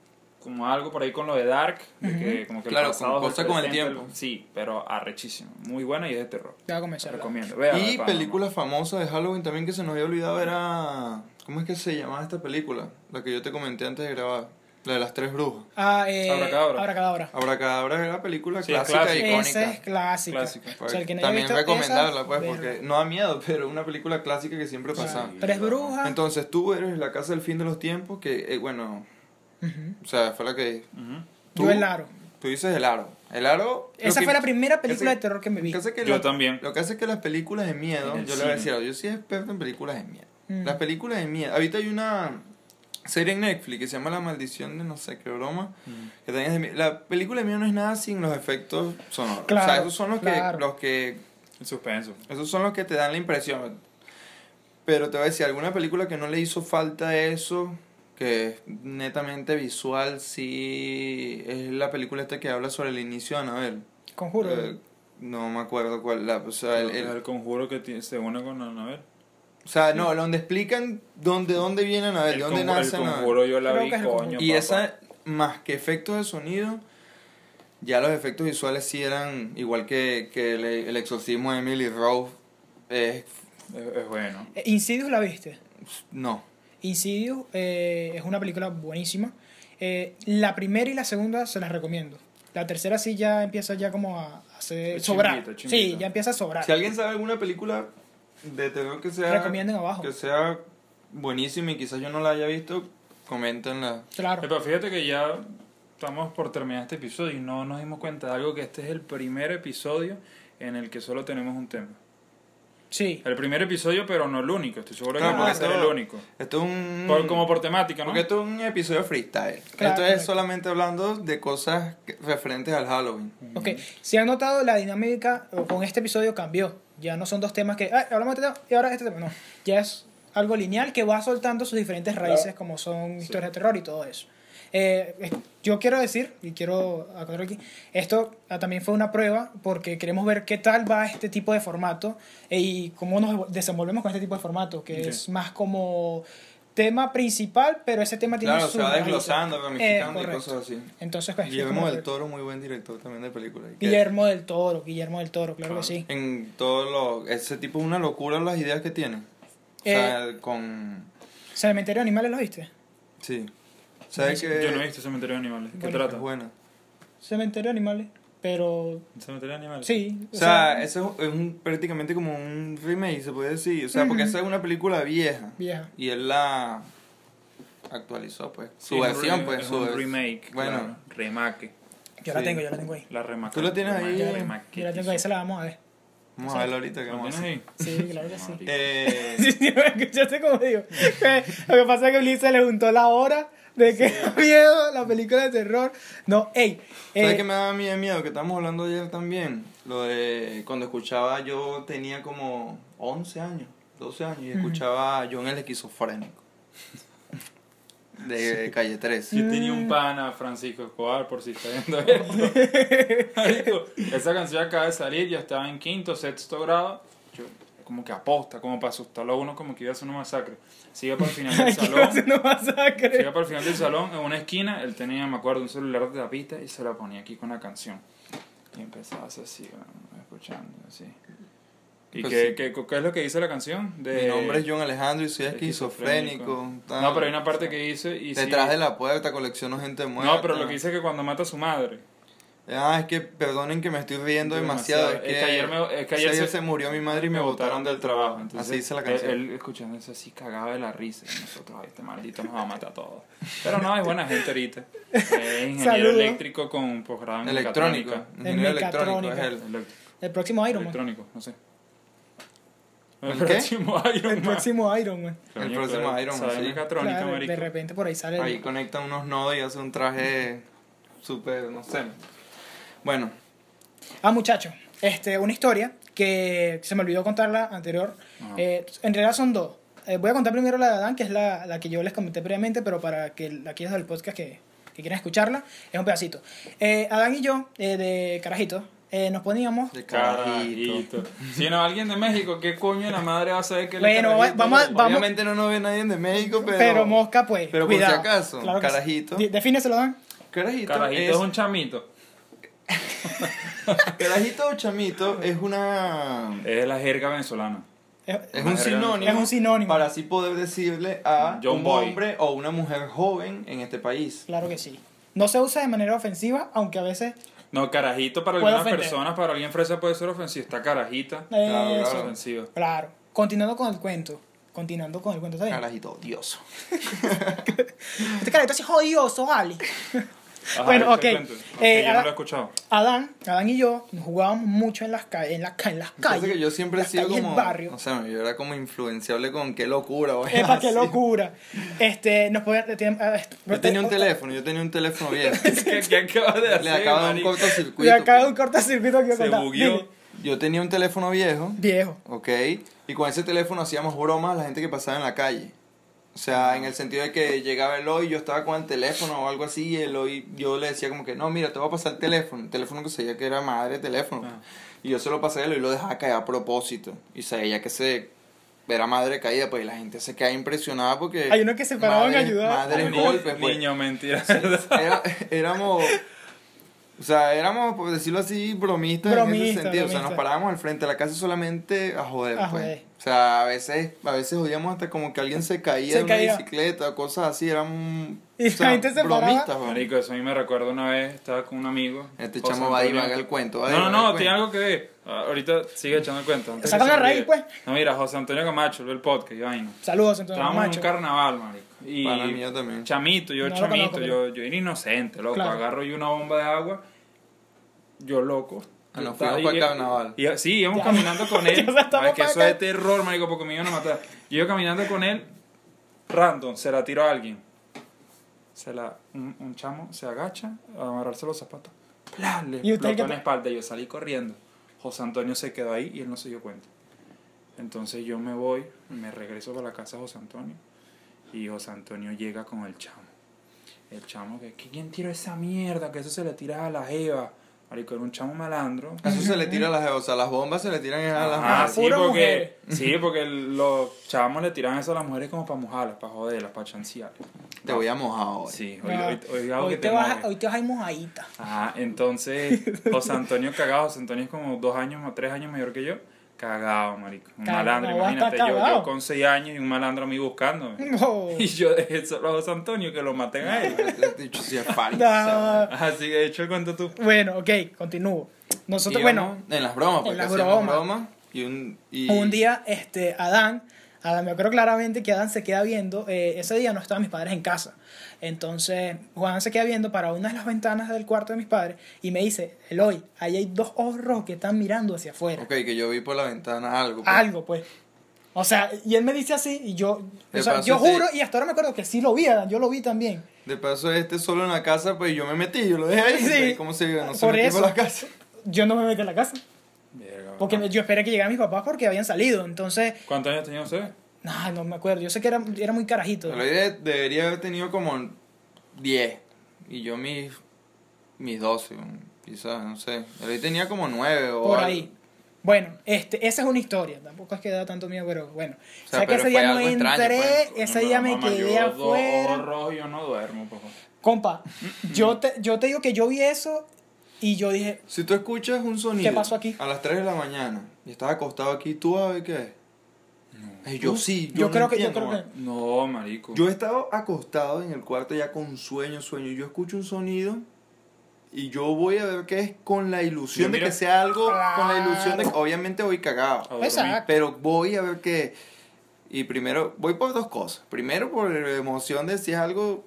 como algo por ahí con lo de Dark, de que como que el Claro, pasado con cosa con el tiempo. Sí, pero arrechísimo. Muy buena y es de terror. Te voy a convencer. recomiendo. Véala, Y película famosa de Halloween también que se nos había olvidado era... ¿Cómo es que se llamaba esta película? La que yo te comenté antes de grabar. La de las tres brujas. Ah, eh, Abracadabra. Abracadabra. Abracadabra es la película Sí, clásica clásica. icónica. Esa es clásica. Clásica. O sea, el que no haya También visto recomendarla, esa, pues, porque no da miedo, pero una película clásica que siempre pasa. Tres brujas. Entonces tú eres la casa del fin de los tiempos, que, eh, bueno, O sea, fue la que... Ujú. Tú- Yo el aro. Tú dices el aro. El aro... Esa que- fue la primera película de terror que me vi. Que que Yo también. Lo que hace que las películas de miedo, yo le voy a decir algo, yo soy experto en películas de miedo. Mm. Las películas de miedo. Ahorita hay una serie en Netflix que se llama La maldición de no sé qué broma. Que también es de miedo. La película de miedo no es nada sin los efectos sonoros. o sea, Claro, esos son los claro. que, los que El suspenso. esos son los que te dan la impresión. Pero te voy a decir, alguna película que no le hizo falta eso, que es netamente visual, sí es la película esta que habla sobre el inicio de Anabel. Conjuro. Eh, no me acuerdo cuál, la, o sea, el, El, el- conjuro que tiene- se une con Anabel. o sea, no, donde explican dónde, dónde viene Anabel, El, de dónde el nace Anabel. conjuro yo la Creo vi, coño. Y papá. esa, más que efectos de sonido, ya los efectos visuales sí eran igual que, que el, el exorcismo de Emily Rose. Es, Es, es bueno. Eh, Insidious la viste. no. Insidious eh, es una película buenísima. Eh, la primera y la segunda se las recomiendo. La tercera sí ya empieza ya como a sobrar. Sí, ya empieza a sobrar. Si alguien sabe alguna película de terror que sea, Recomienden abajo. que sea buenísima y quizás yo no la haya visto, coméntenla. Claro. Pero fíjate que ya estamos por terminar este episodio y no nos dimos cuenta de algo que este es el primer episodio en el que solo tenemos un tema. Sí. El primer episodio, pero no el único. Estoy seguro Claro, que no va a ser el único. Esto es un... Por- como por temática, ¿no? Porque esto es un episodio freestyle. Claro, esto es solamente hablando de cosas que- referentes al Halloween. Ok, si han notado, la dinámica o con este episodio cambió. Ya no son dos temas que, "Ay, hablamos de este tema y ahora este tema. No, ya es algo lineal que va soltando sus diferentes raíces, como son historias de terror y todo eso. Eh, eh, yo quiero decir, y quiero acotar aquí, esto ah, también fue una prueba porque queremos ver qué tal va este tipo de formato eh, y cómo nos desenvolvemos con este tipo de formato, que Ok. es más como tema principal, pero ese tema tiene Claro, sus se va desglosando, Eh, ramificando y cosas así. Entonces, pues, Guillermo del Toro, muy buen director también de películas. Guillermo del Toro, Guillermo del Toro, claro, Claro. que sí. En todo lo... Ese tipo es una locura las ideas que tiene. O sea, con... Cementerio de Animales, ¿lo viste? Sí. ¿Sabes que Yo no he visto Cementerio de Animales. ¿Qué Bueno, trata? Es buena. Cementerio de Animales, pero Cementerio de Animales. sí. O sea, eso es un, prácticamente como un remake, se puede decir. O sea, porque Ujú. esa es una película vieja. vieja. Y él la actualizó, pues. Sí, Su versión, pues. Es su un remake. Bueno, claro. remake. Yo la Sí. tengo, yo la tengo ahí. La remake. ¿Tú lo tienes ahí? Remake, Yo remake. Yo la tengo ahí, se la vamos a ver. vamos a verlo ahorita que ¿Lo vamos a hacer. Sí, claro que sí. Eh, Sí, sí, me escuchaste como digo. Que Lo que pasa es que a Ulises le juntó la hora de que da miedo la película de terror. No, ey. ¿Sabes eh, qué me daba miedo, miedo? Que estábamos hablando ayer también. Lo de cuando escuchaba, yo tenía como 11 años, 12 años, y escuchaba a John el esquizofrénico. De calle 3. Yo tenía un pana, Francisco Escobar, por si está viendo esto. Esa canción acaba de salir, yo estaba en quinto, sexto grado. Yo, como que aposta, como para asustarlo a uno, como que iba a hacer una masacre. Sigue para el final del salón. una masacre. Sigue para el final del salón, en una esquina, él tenía, me acuerdo, un celular de tapita y se la ponía aquí con la canción. Y empezaba así, bueno, escuchando, así. ¿Y Pues qué, sí. qué, qué es lo que dice la canción? De, Mi nombre es John Alejandro y soy esquizofrénico. tal. No, pero hay una parte que dice... Y sí- Detrás de la puerta colecciono gente muerta. No, pero lo que dice es que cuando mata a su madre. Ah, es que perdonen que me estoy riendo demasiado. Demasiado. Es que, Es que ayer me- es que ayer se- se murió mi madre y me botaron del trabajo. Entonces, Así dice la canción. Él, escuchando eso así cagaba de la risa. Y nosotros, este maldito nos va a matar a todos. Pero no, es buena gente ahorita. Es ingeniero Saludos. eléctrico con posgrado en electrónico. Ingeniero En electrónico es él. El próximo Iron Man. electrónico, no sé. ¿El El próximo Iron El Man. próximo Iron Man. El próximo Iron Man, sí. Claro, de repente por ahí sale. el- Ahí conecta unos nodos y hace un traje súper, no sé. Bueno, Ah, muchacho, este, una historia que se me olvidó contarla anterior. Eh, en realidad son dos. Eh, voy a contar primero la de Adán, que es la, la que yo les comenté previamente, pero para que aquellos del podcast que, que quieran escucharla, es un pedacito. Eh, Adán y yo, eh, de carajito, eh, nos poníamos... de carajito. Si no, alguien de México, ¿qué coño la madre va a saber que Bueno, carajito, vamos a- vamos- Obviamente no nos ve nadie de México, pero... Pero, mosca, pues. pero por cuidado. si acaso, Claro sí. carajito. Di- Defíneselo, Dan. Carajito, Carajito es, es un chamito. carajito o chamito es una Es la jerga venezolana. Es, es un sinónimo, Es un sinónimo. para así poder decirle a John un Boy. hombre o una mujer joven en este país. Claro que sí. No se usa de manera ofensiva, aunque a veces. No, carajito para algunas ofender. personas, para alguien fresa puede ser ofensivo. Está carajita. Claro, Eso. Es claro. ofensivo. Claro. Continuando con el cuento. Continuando con el cuento. Carajito odioso. Este carajito así jodioso, vale. Ajá, Bueno, ok. te cuento. Ok, Eh, yo no ahora- lo he escuchado. Adán, Adán y yo nos jugábamos mucho en las, ca- en las, en las calles. que yo siempre he sido calles como. barrio. O sea, yo era como influenciable con qué locura. o Epa, qué locura. Este, nos podían. ten- ah, este, Yo tenía un te- teléfono, yo tenía un teléfono viejo. ¿Qué, qué acabas de hacer, Le acaba de un cortocircuito. Le acaba de un pues. cortocircuito que Se contar. bugueó. Yo tenía un teléfono viejo, Viejo. ok, y con ese teléfono hacíamos bromas a la gente que pasaba en la calle. O sea, en el sentido de que llegaba Eloy, yo estaba con el teléfono o algo así, y Eloy, yo le decía como que, no, mira, te voy a pasar el teléfono. El teléfono que sabía que era madre de teléfono. Ah. Y yo se lo pasé a Eloy y lo dejaba caer a propósito. Y sabía que se era madre caída, pues y la gente se queda impresionada porque... Hay unos que se paraban a madre- ayudar. Madres Niño- golpes, pues. Niño, mentira. Era- éramos, o sea, éramos, por decirlo así, bromistas en Bromista, ese sentido. O sea, nos parábamos al frente de la casa solamente a joder, A pues. O sea, a veces, a veces odiamos hasta como que alguien se caía Se de una caía. bicicleta o cosas así, éramos Y o sea, la gente se bromistas. Marico, eso a mí me recuerda una vez, estaba con un amigo. Este chamo va a Antonio. divagar el cuento. va a No, no, no, tiene algo que ver. Ah, ahorita sigue echando el cuento. antes Saca que se la me raíz, pues. No, mira, José Antonio Camacho, el podcast y vaina. Saludos, entonces, Estábamos en macho. un carnaval, marico. Y Pana mío también. chamito, yo No chamito, yo, yo era inocente, loco. Claro. Agarro yo una bomba de agua, yo loco. Ah, nos fuimos para el y- carnaval. y- sí, íbamos Ya. caminando con él. Ay, que eso acá. es terror, marico, porque me iban a matar. Yo iba caminando con él, random, se la tiró a alguien. Se la, un, un chamo se agacha a amarrarse los zapatos. ¡Pla! Le ¿Y usted explotó qué en la espalda. Yo salí corriendo. José Antonio se quedó ahí y él no se dio cuenta. Entonces yo me voy, me regreso para la casa de José Antonio. Y José Antonio llega con el chamo. El chamo que, que ¿quién tiró esa mierda? Que eso se le tira a la jeva. Marico, era un chamo malandro. Eso se le tira a las, o sea, las bombas se le tiran a las Ah, sí, porque, sí, porque los chamos le tiran eso a las mujeres como para mojarlas, para joderlas, para chancear. Te voy a mojar hoy. Sí, hoy, Ah, hoy, hoy hago hoy, que te te vas, hoy te vas a ir mojadita. Ajá, entonces José Antonio cagado, José Antonio es como dos años o tres años mayor que yo. Cagado, marico. Un Cagado, malandro, no imagínate, yo, yo con seis años y un malandro a mí buscándome. No. Y yo dejé solo a José Antonio que lo maten a él. Este dicho sí es falso. No. Así que hecho el cuento tú. Bueno, ok, continúo. Nosotros, bueno, En las bromas, porque las hacíamos bromas. bromas. Y un, y un día, este, Adán, Adán, me acuerdo claramente que Adán se queda viendo, eh, ese día no estaban mis padres en casa. Entonces, Juan se queda viendo para una de las ventanas del cuarto de mis padres y me dice, Eloy, ahí hay dos ojos rojos que están mirando hacia afuera. Ok, que yo vi por la ventana algo. pues. Algo, pues. O sea, y él me dice así y yo, o sea, yo este- juro y hasta ahora me acuerdo que sí lo vi, Adán, yo lo vi también. De paso, este solo en la casa, pues yo me metí, yo lo dejé ahí. Sí. ¿Cómo se vive? No se Por metió eso. por la casa. Yo no me metí en la casa. Verga, Porque me- yo esperé que llegaran mis papás porque habían salido. Entonces, ¿Cuántos años tenía usted? no, no me acuerdo. Yo sé que era, era muy carajito. Pero de- debería haber tenido como 10. Y yo mis, mis 12, quizás, no sé. Él tenía como 9 o Por algo. ahí. Bueno, este, esa es una historia. Tampoco es que da tanto miedo, pero bueno. O O sea, que pero ese día no algo extraño, entré, pues. ese día me mamá, quedé yo afuera. yo no duermo, papá. Compa, yo te, yo te digo que yo vi eso y yo dije, Si tú escuchas un sonido ¿Qué pasó aquí? a las 3 de la mañana y estás acostado aquí, tú vas a ver qué es. Ay, yo sí, yo, yo no creo que- yo creo que-. No, marico. Yo he estado acostado en el cuarto ya con sueño, sueño. y Yo escucho un sonido y yo voy a ver qué es con la ilusión de que sea algo, con la ilusión de que obviamente voy cagado. Exacto. Pero voy a ver qué. Y primero, voy por dos cosas. Primero, por la emoción de si es algo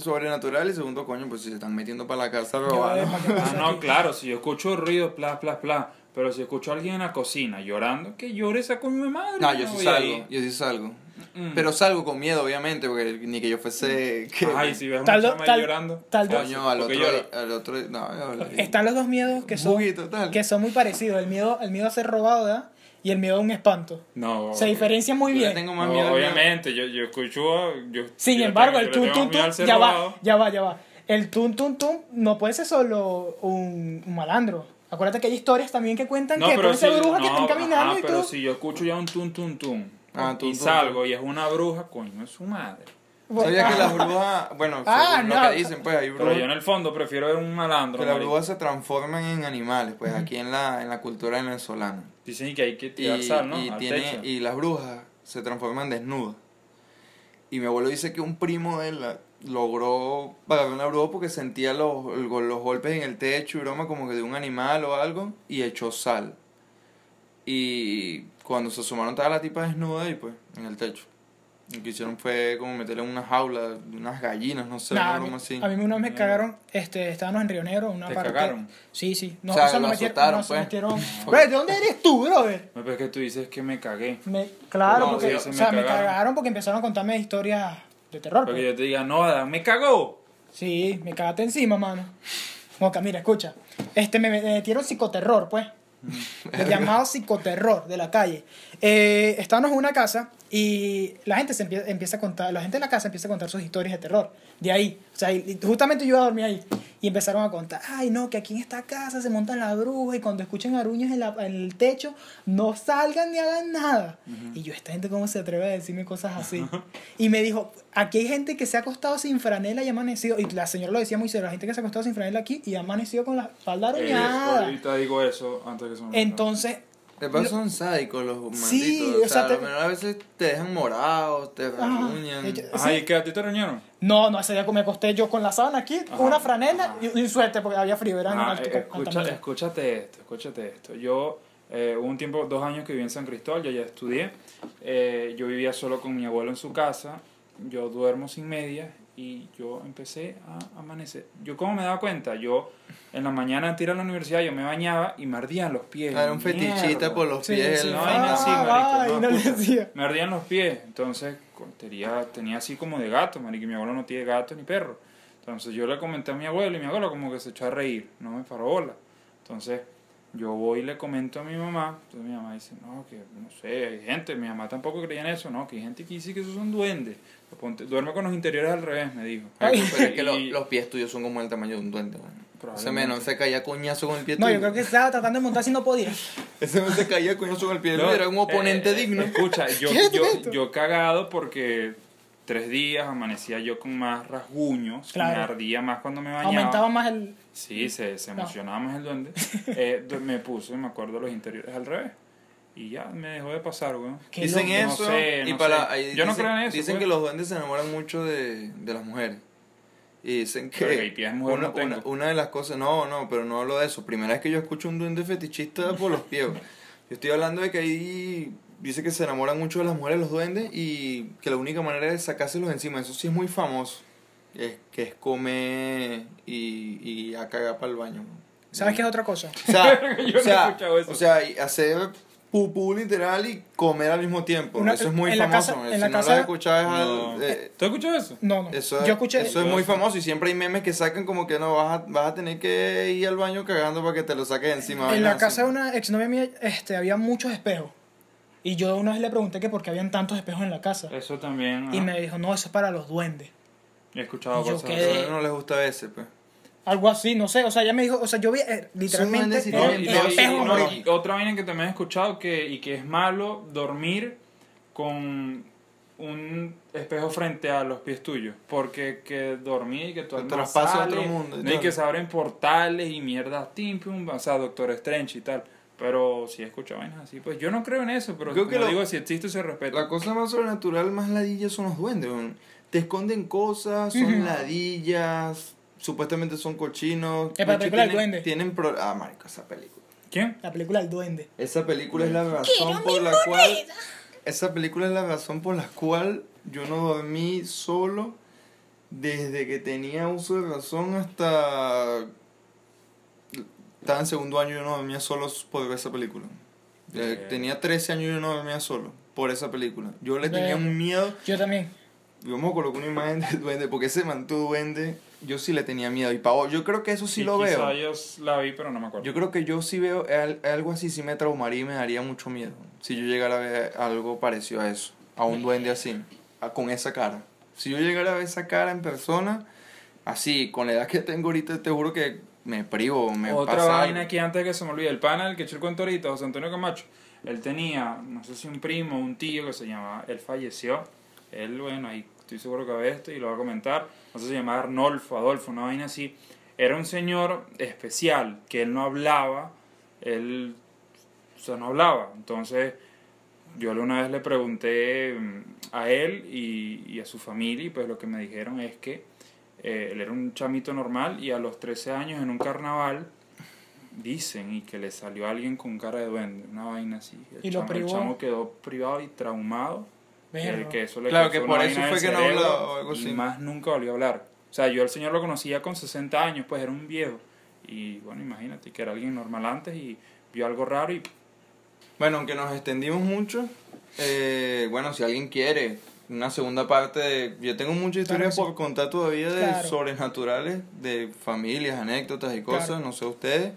sobrenatural. Y segundo, coño, pues si se están metiendo para la casa a yo, robar. eh, ¿no? ¿para qué Ah, no, claro, si yo escucho ruido, pla, pla, pla. Pero si escucho a alguien en la cocina llorando, que llore esa con mi madre. No, yo sí salgo, yo sí salgo. Mm. Pero salgo con miedo, obviamente, porque ni que yo fuese... Que, Ay, si ves Tal tal- llorando. tal Coño, al ¿por qué otro, llora? al otro... No. Están los dos miedos que son, que son muy parecidos. El miedo, el miedo a ser robado, ¿verdad? Y el miedo a un espanto. No. Se diferencian muy Yo bien. tengo más No, miedo obviamente, yo, yo escucho. Yo, Sin yo embargo, tengo- el yo tun, al ser ya va, ya va, ya va. El tun tun tun no puede ser solo un, un malandro. Acuérdate que hay historias también que cuentan No, que ser si, brujas que no, estén caminando ajá, y pero tú. si yo escucho ya un tum tum tum Ah, tum, y tum, salgo tum. y es una bruja, coño, es su madre. ¿Sabías que las brujas, bueno, Ah, según no. lo que dicen, pues hay Pero yo en brujas el fondo prefiero ver un malandro. que las brujas se transforman en animales, pues aquí en la, en la cultura venezolana. Dicen que hay que Y, tirar sal, ¿no? y, Al tiene, techo. y las brujas se transforman desnudas. Y mi abuelo dice que un primo de él la- logró pagar una bruja porque sentía los, los golpes en el techo y broma como que de un animal o algo y echó sal. Y cuando se asomaron estaba la tipa desnuda y pues en el techo. Lo que hicieron fue como meterle en una jaula, unas gallinas, no sé, Nah, una a, mí, broma así. a mí una vez me Mierda. cagaron, este, estábamos en Río Negro, una ¿Te parte. cagaron? Sí, sí. No, O sea, nos lo metieron, azotaron, pues. metieron. ¿De dónde eres tú, brother? No, pero es que tú dices que me cagué. Me, claro, No, porque, o se me sea, me cagaron. porque empezaron a contarme historias de terror. Porque pues. yo te diga, no, me cagó. Sí, me cagaste encima, mano. Moca, mira, escucha. Este, me me metieron psicoterror, pues. El llamado psicoterror de la calle. Eh, estábamos en una casa y la gente se empie- empieza a contar, la gente en la casa empieza a contar sus historias de terror. De ahí. O sea, y- justamente yo iba a dormir ahí. Y empezaron a contar, ay no, que aquí en esta casa se montan la bruja y cuando escuchen aruños en, la- en el techo, no salgan ni hagan nada. Y yo, esta gente cómo se atreve a decirme cosas así. y me dijo, aquí hay gente que se ha acostado sin franela y ha amanecido. Y la señora lo decía muy serio, la gente que se ha acostado sin franela aquí y ha amanecido con la espalda Eh, aruñada. ahorita digo eso antes que se me. Entonces, De paso son sádicos los malditos. Sí, o o sea, sea, te- a lo mejor a veces te dejan morados, te rasguñan. Ella- Ajá, ¿y qué? ¿A ti te reñaron? no, no, ese día que me acosté yo con la sábana aquí, Ajá, con una franela ajá. y, y suerte porque había frío, era Ajá, alto- eh, escucha- escúchate esto, escúchate esto. Yo, eh, hubo un tiempo, dos años que viví en San Cristóbal, yo ya estudié. Eh, yo vivía solo con mi abuelo en su casa. Yo duermo sin medias y yo empecé a amanecer. Yo, ¿cómo me daba cuenta? Yo, en la mañana antes de ir a la universidad, yo me bañaba y me ardían los pies. Ah, Era un Mierda. por los pies. sí. No, así, Ah, marico, vaina, no. Me ardían los pies, entonces tenía, tenía así como de gato, marico, y mi abuelo no tiene gato ni perro. Entonces yo le comenté a mi abuelo y mi abuelo como que se echó a reír, no me paró bola. Entonces yo voy y le comento a mi mamá, entonces mi mamá dice, no, que no sé, hay gente, mi mamá tampoco creía en eso, no, que hay gente que dice que esos son duendes. Ponte- duerme con los interiores al revés, me dijo. Pero es que lo- Y- los pies tuyos son como el tamaño de un duende. man. Ese menos se caía coñazo con el pie No, tuyo. yo creo que estaba tratando de montar si no podía. Ese no se caía coñazo con el pie. No, era un oponente eh, digno. Escucha, yo, ¿Qué es yo, esto? yo cagado porque tres días amanecía yo con más rasguños, Claro. me ardía más cuando me bañaba. Aumentaba más el... Sí, se, se No. emocionaba más el duende. Eh, me puse, me acuerdo, los interiores al revés. Y ya me dejó de pasar, weón. Qué Dicen loco. No eso. sé, y no para, sé. ahí Yo no dicen- creo en eso, Dicen pues. que los duendes se enamoran mucho de, de las mujeres. Y dicen que. Pero que mujer una, no tengo. una- una de las cosas. No, no, pero no hablo de eso. Primera vez que yo escucho un duende fetichista por los pies. Yo estoy hablando de que ahí. Dice que se enamoran mucho de las mujeres los duendes y que la única manera es sacárselos encima. Eso sí es muy famoso. Es, que es comer y, y a cagar para el baño. ¿Sabes qué es otra cosa? O sea, Yo no o sea, he escuchado eso. o sea, y hacer pupú literal y comer al mismo tiempo. Una- eso es muy en la famoso. casa- si en la no casa- lo has escuchado es No. al- eh, ¿Tú has escuchado eso? No, no. eso, es- yo escuché... eso es muy famoso y siempre hay memes que sacan como que no vas a, vas a tener que ir al baño cagando para que te lo saques encima. En la así. casa de una exnovia mía este, había muchos espejos. Y yo una vez le pregunté que por qué habían tantos espejos en la casa. Eso también. Y ah, me dijo, no, eso es para los duendes. He escuchado cosas quedé-. A no les gusta ese, pues. Algo así, no sé. O sea, ella me dijo, o sea, yo vi eh, literalmente el, No, y, espejo. no, y otra vaina que también he escuchado que, y que es malo dormir con un espejo frente a los pies tuyos. Porque que dormir y que tu Te traspasa a sale, otro mundo y no, y que se abren portales y mierdas timpium, o sea, Doctor Strange y tal. Pero si he escuchado vainas así, pues yo no creo en eso, pero Creo como que lo- digo, si existe se respeta. La cosa más sobrenatural, más ladillas son los duendes. Te esconden cosas, son ladillas, supuestamente son cochinos. Es para la De hecho, película del tienen- duende. Tienen pro- Ah, marico, esa película. ¿Quién? La película El Duende. Esa película es la razón por la cual. Esa película es la razón por la cual yo no dormí solo desde que tenía uso de razón hasta. Estaba en segundo año y yo no dormía solo por ver esa película. Tenía 13 años y yo no dormía solo por esa película. Yo le tenía un miedo. Yo también. Yo me coloqué una imagen del duende porque ese mantuvo duende. Yo sí le tenía miedo. Y pavo, yo creo que eso sí Y lo veo. yo la vi, pero no me acuerdo. Yo creo que yo sí veo al- algo así, sí me traumaría y me daría mucho miedo. Si yo llegara a ver algo parecido a eso, a un duende así, a- con esa cara. Si yo llegara a ver esa cara en persona, así, con la edad que tengo ahorita, te juro que me privo, me Otra pasa vaina que antes que se me olvide, el pana, el que echó el cuento ahorita, José Antonio Camacho, él tenía, no sé si un primo, un tío que se llamaba, él falleció, él, bueno, ahí estoy seguro que ve esto y lo va a comentar. No sé si se llamaba Arnolfo, Adolfo, una vaina así. Era un señor especial, que él no hablaba, él, o sea, no hablaba. Entonces, yo una vez le pregunté mm, a él y, y a su familia y pues lo que me dijeron es que eh, él era un chamito normal y a los 13 años en un carnaval dicen y que le salió alguien con cara de duende, una vaina así. El, Y lo chamo, el privó. chamo quedó privado y traumado. El que eso le Claro, que por eso fue el que no o algo y así. más nunca volvió a hablar. O sea, yo al señor lo conocía con 60 años, pues era un viejo. Y bueno, imagínate que era alguien normal antes y vio algo raro y Bueno, aunque nos extendimos mucho, eh, bueno, si alguien quiere una segunda parte de... Yo tengo muchas historias por contar todavía de Claro. sobrenaturales, de familias, anécdotas y cosas, Claro. no sé ustedes.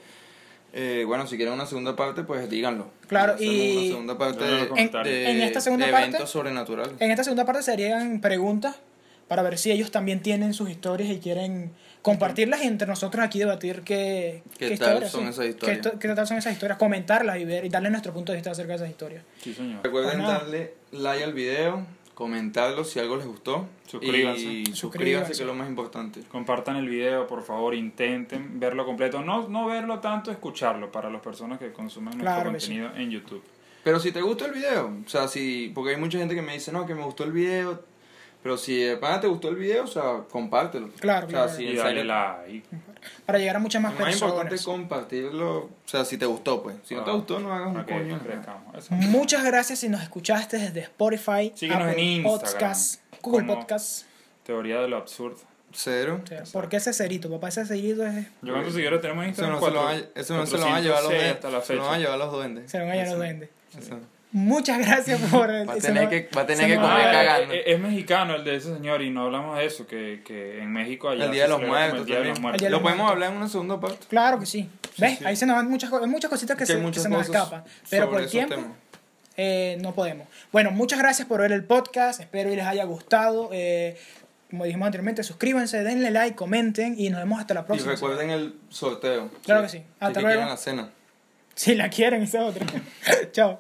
Eh, bueno, si quieren una segunda parte, pues díganlo. Claro, y- Una segunda parte Déjenlo en los de, comentarios. de- En esta segunda de parte- eventos sobrenaturales. En esta segunda parte serían preguntas para ver si ellos también tienen sus historias y quieren compartirlas y entre nosotros aquí debatir qué, ¿Qué tal son esas qué historias? to- qué tal son esas historias, comentarlas y ver y darle nuestro punto de vista acerca de esas historias. sí, señor. Recuerden darle like al video, comentarlo si algo les gustó. Suscríbanse. Y suscríbanse, Suscríbanse. que es lo más importante. Compartan el video, por favor, intenten verlo completo. No, no verlo tanto, escucharlo para las personas que consumen nuestro sí. contenido en YouTube. Pero si te gusta el video, o sea, si, porque hay mucha gente que me dice, no, que me gustó el video, pero si de pana te gustó el video, o sea, compártelo. Claro, o sea, claro. si y dale serio- like. Para llegar a muchas más Lo más importante es personas. compartirlo, o sea, si te gustó, pues. Si no te Ah, gustó, no hagas un para que coño. Muchas gracias si nos escuchaste desde Spotify, Síguenos en Instagram. Podcast, Google Podcast. Teoría de lo absurdo. Cero. O sea, ¿Por qué ese cerito? Papá, ese cerito es... Yo cuántos seguidores tenemos en Eso Instagram? no, se lo, Cuatro- van a- eso no se lo van a llevar los 406 duendes. Se lo van a llevar los duendes. Se van a los duendes. Muchas gracias por... Va a tener que- va a tener que comer Ah, cagando. es, es mexicano el de ese señor y no hablamos de eso, que, que en México allá El Día de los Muertos el Día de los también. Muertos. El Día de Lo podemos Muertos. hablar en una segunda parte. Claro que sí. ¿Ves? sí. Ahí se nos van muchas, muchas cositas que, Que hay se, que se nos escapan. Pero por el tiempo temas. eh, no podemos. Bueno, muchas gracias por ver el podcast. Espero y les haya gustado. Eh, como dijimos anteriormente, suscríbanse, denle like, comenten y nos vemos hasta la Y próxima. recuerden el sorteo. Claro que sí. Hasta que luego. quieran la cena. Si la quieren, esa es otra. Chao.